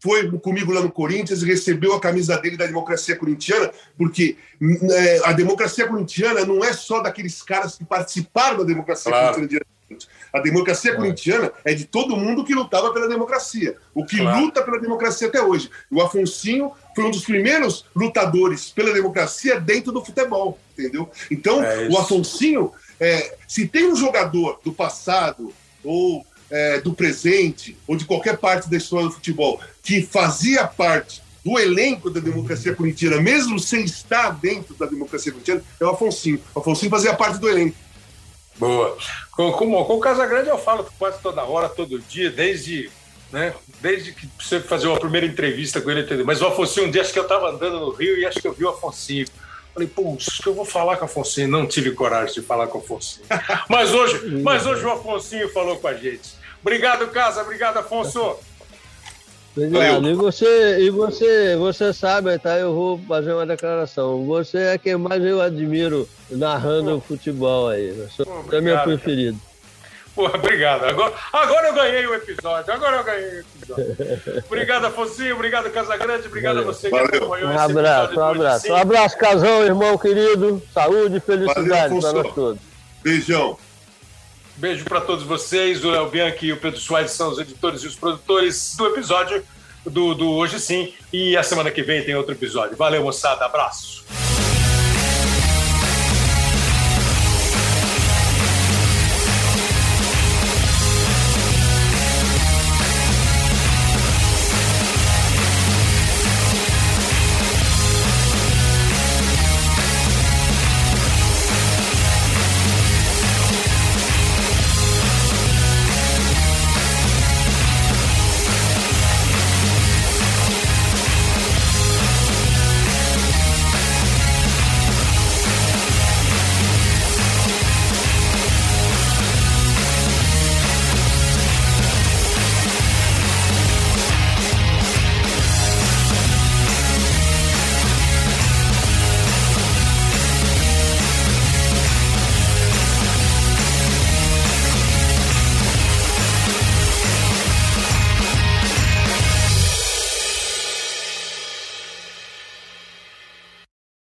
foi comigo lá no Corinthians e recebeu a camisa dele da democracia corintiana, porque é, a democracia corintiana não é só daqueles caras que participaram da democracia claro. corintiana a democracia corintiana é de todo mundo que lutava pela democracia, o que claro. luta pela democracia até hoje. O Afonsinho foi um dos primeiros lutadores pela democracia dentro do futebol, entendeu? Então, é o Afonsinho, é, se tem um jogador do passado ou é, do presente ou de qualquer parte da história do futebol que fazia parte do elenco da democracia corintiana, mesmo sem estar dentro da democracia corintiana, é o Afonsinho. O Afonsinho fazia parte do elenco. Boa. Com, com, com o Casagrande eu falo quase toda hora, todo dia, desde, né, desde que você fazer uma primeira entrevista com ele, entendeu? Mas o Afonso, um dia acho que eu estava andando no Rio e acho que eu vi o Afonso. Falei, acho que eu vou falar com o Afonso. Não tive coragem de falar com o Afonso. Mas hoje, mas hoje o Afonso falou com a gente. Obrigado, Casa. Obrigado, Afonso. Obrigado. E você, e você, você sabe, tá? Eu vou fazer uma declaração. Você é quem mais eu admiro narrando o futebol aí. Você é meu preferido. Pô, obrigado. Agora, agora eu ganhei o episódio. Agora eu ganhei o episódio. obrigado, Afonso. Obrigado, Casagrande. Obrigado Valeu. a você que acompanhou um abraço, Um abraço, um abraço, casão, irmão querido. Saúde e felicidade para nós todos. Beijão. Beijo para todos vocês. O Léo Bianchi e o Pedro Soares são os editores e os produtores do episódio do, do Hoje Sim. E a semana que vem tem outro episódio. Valeu, moçada. Abraço.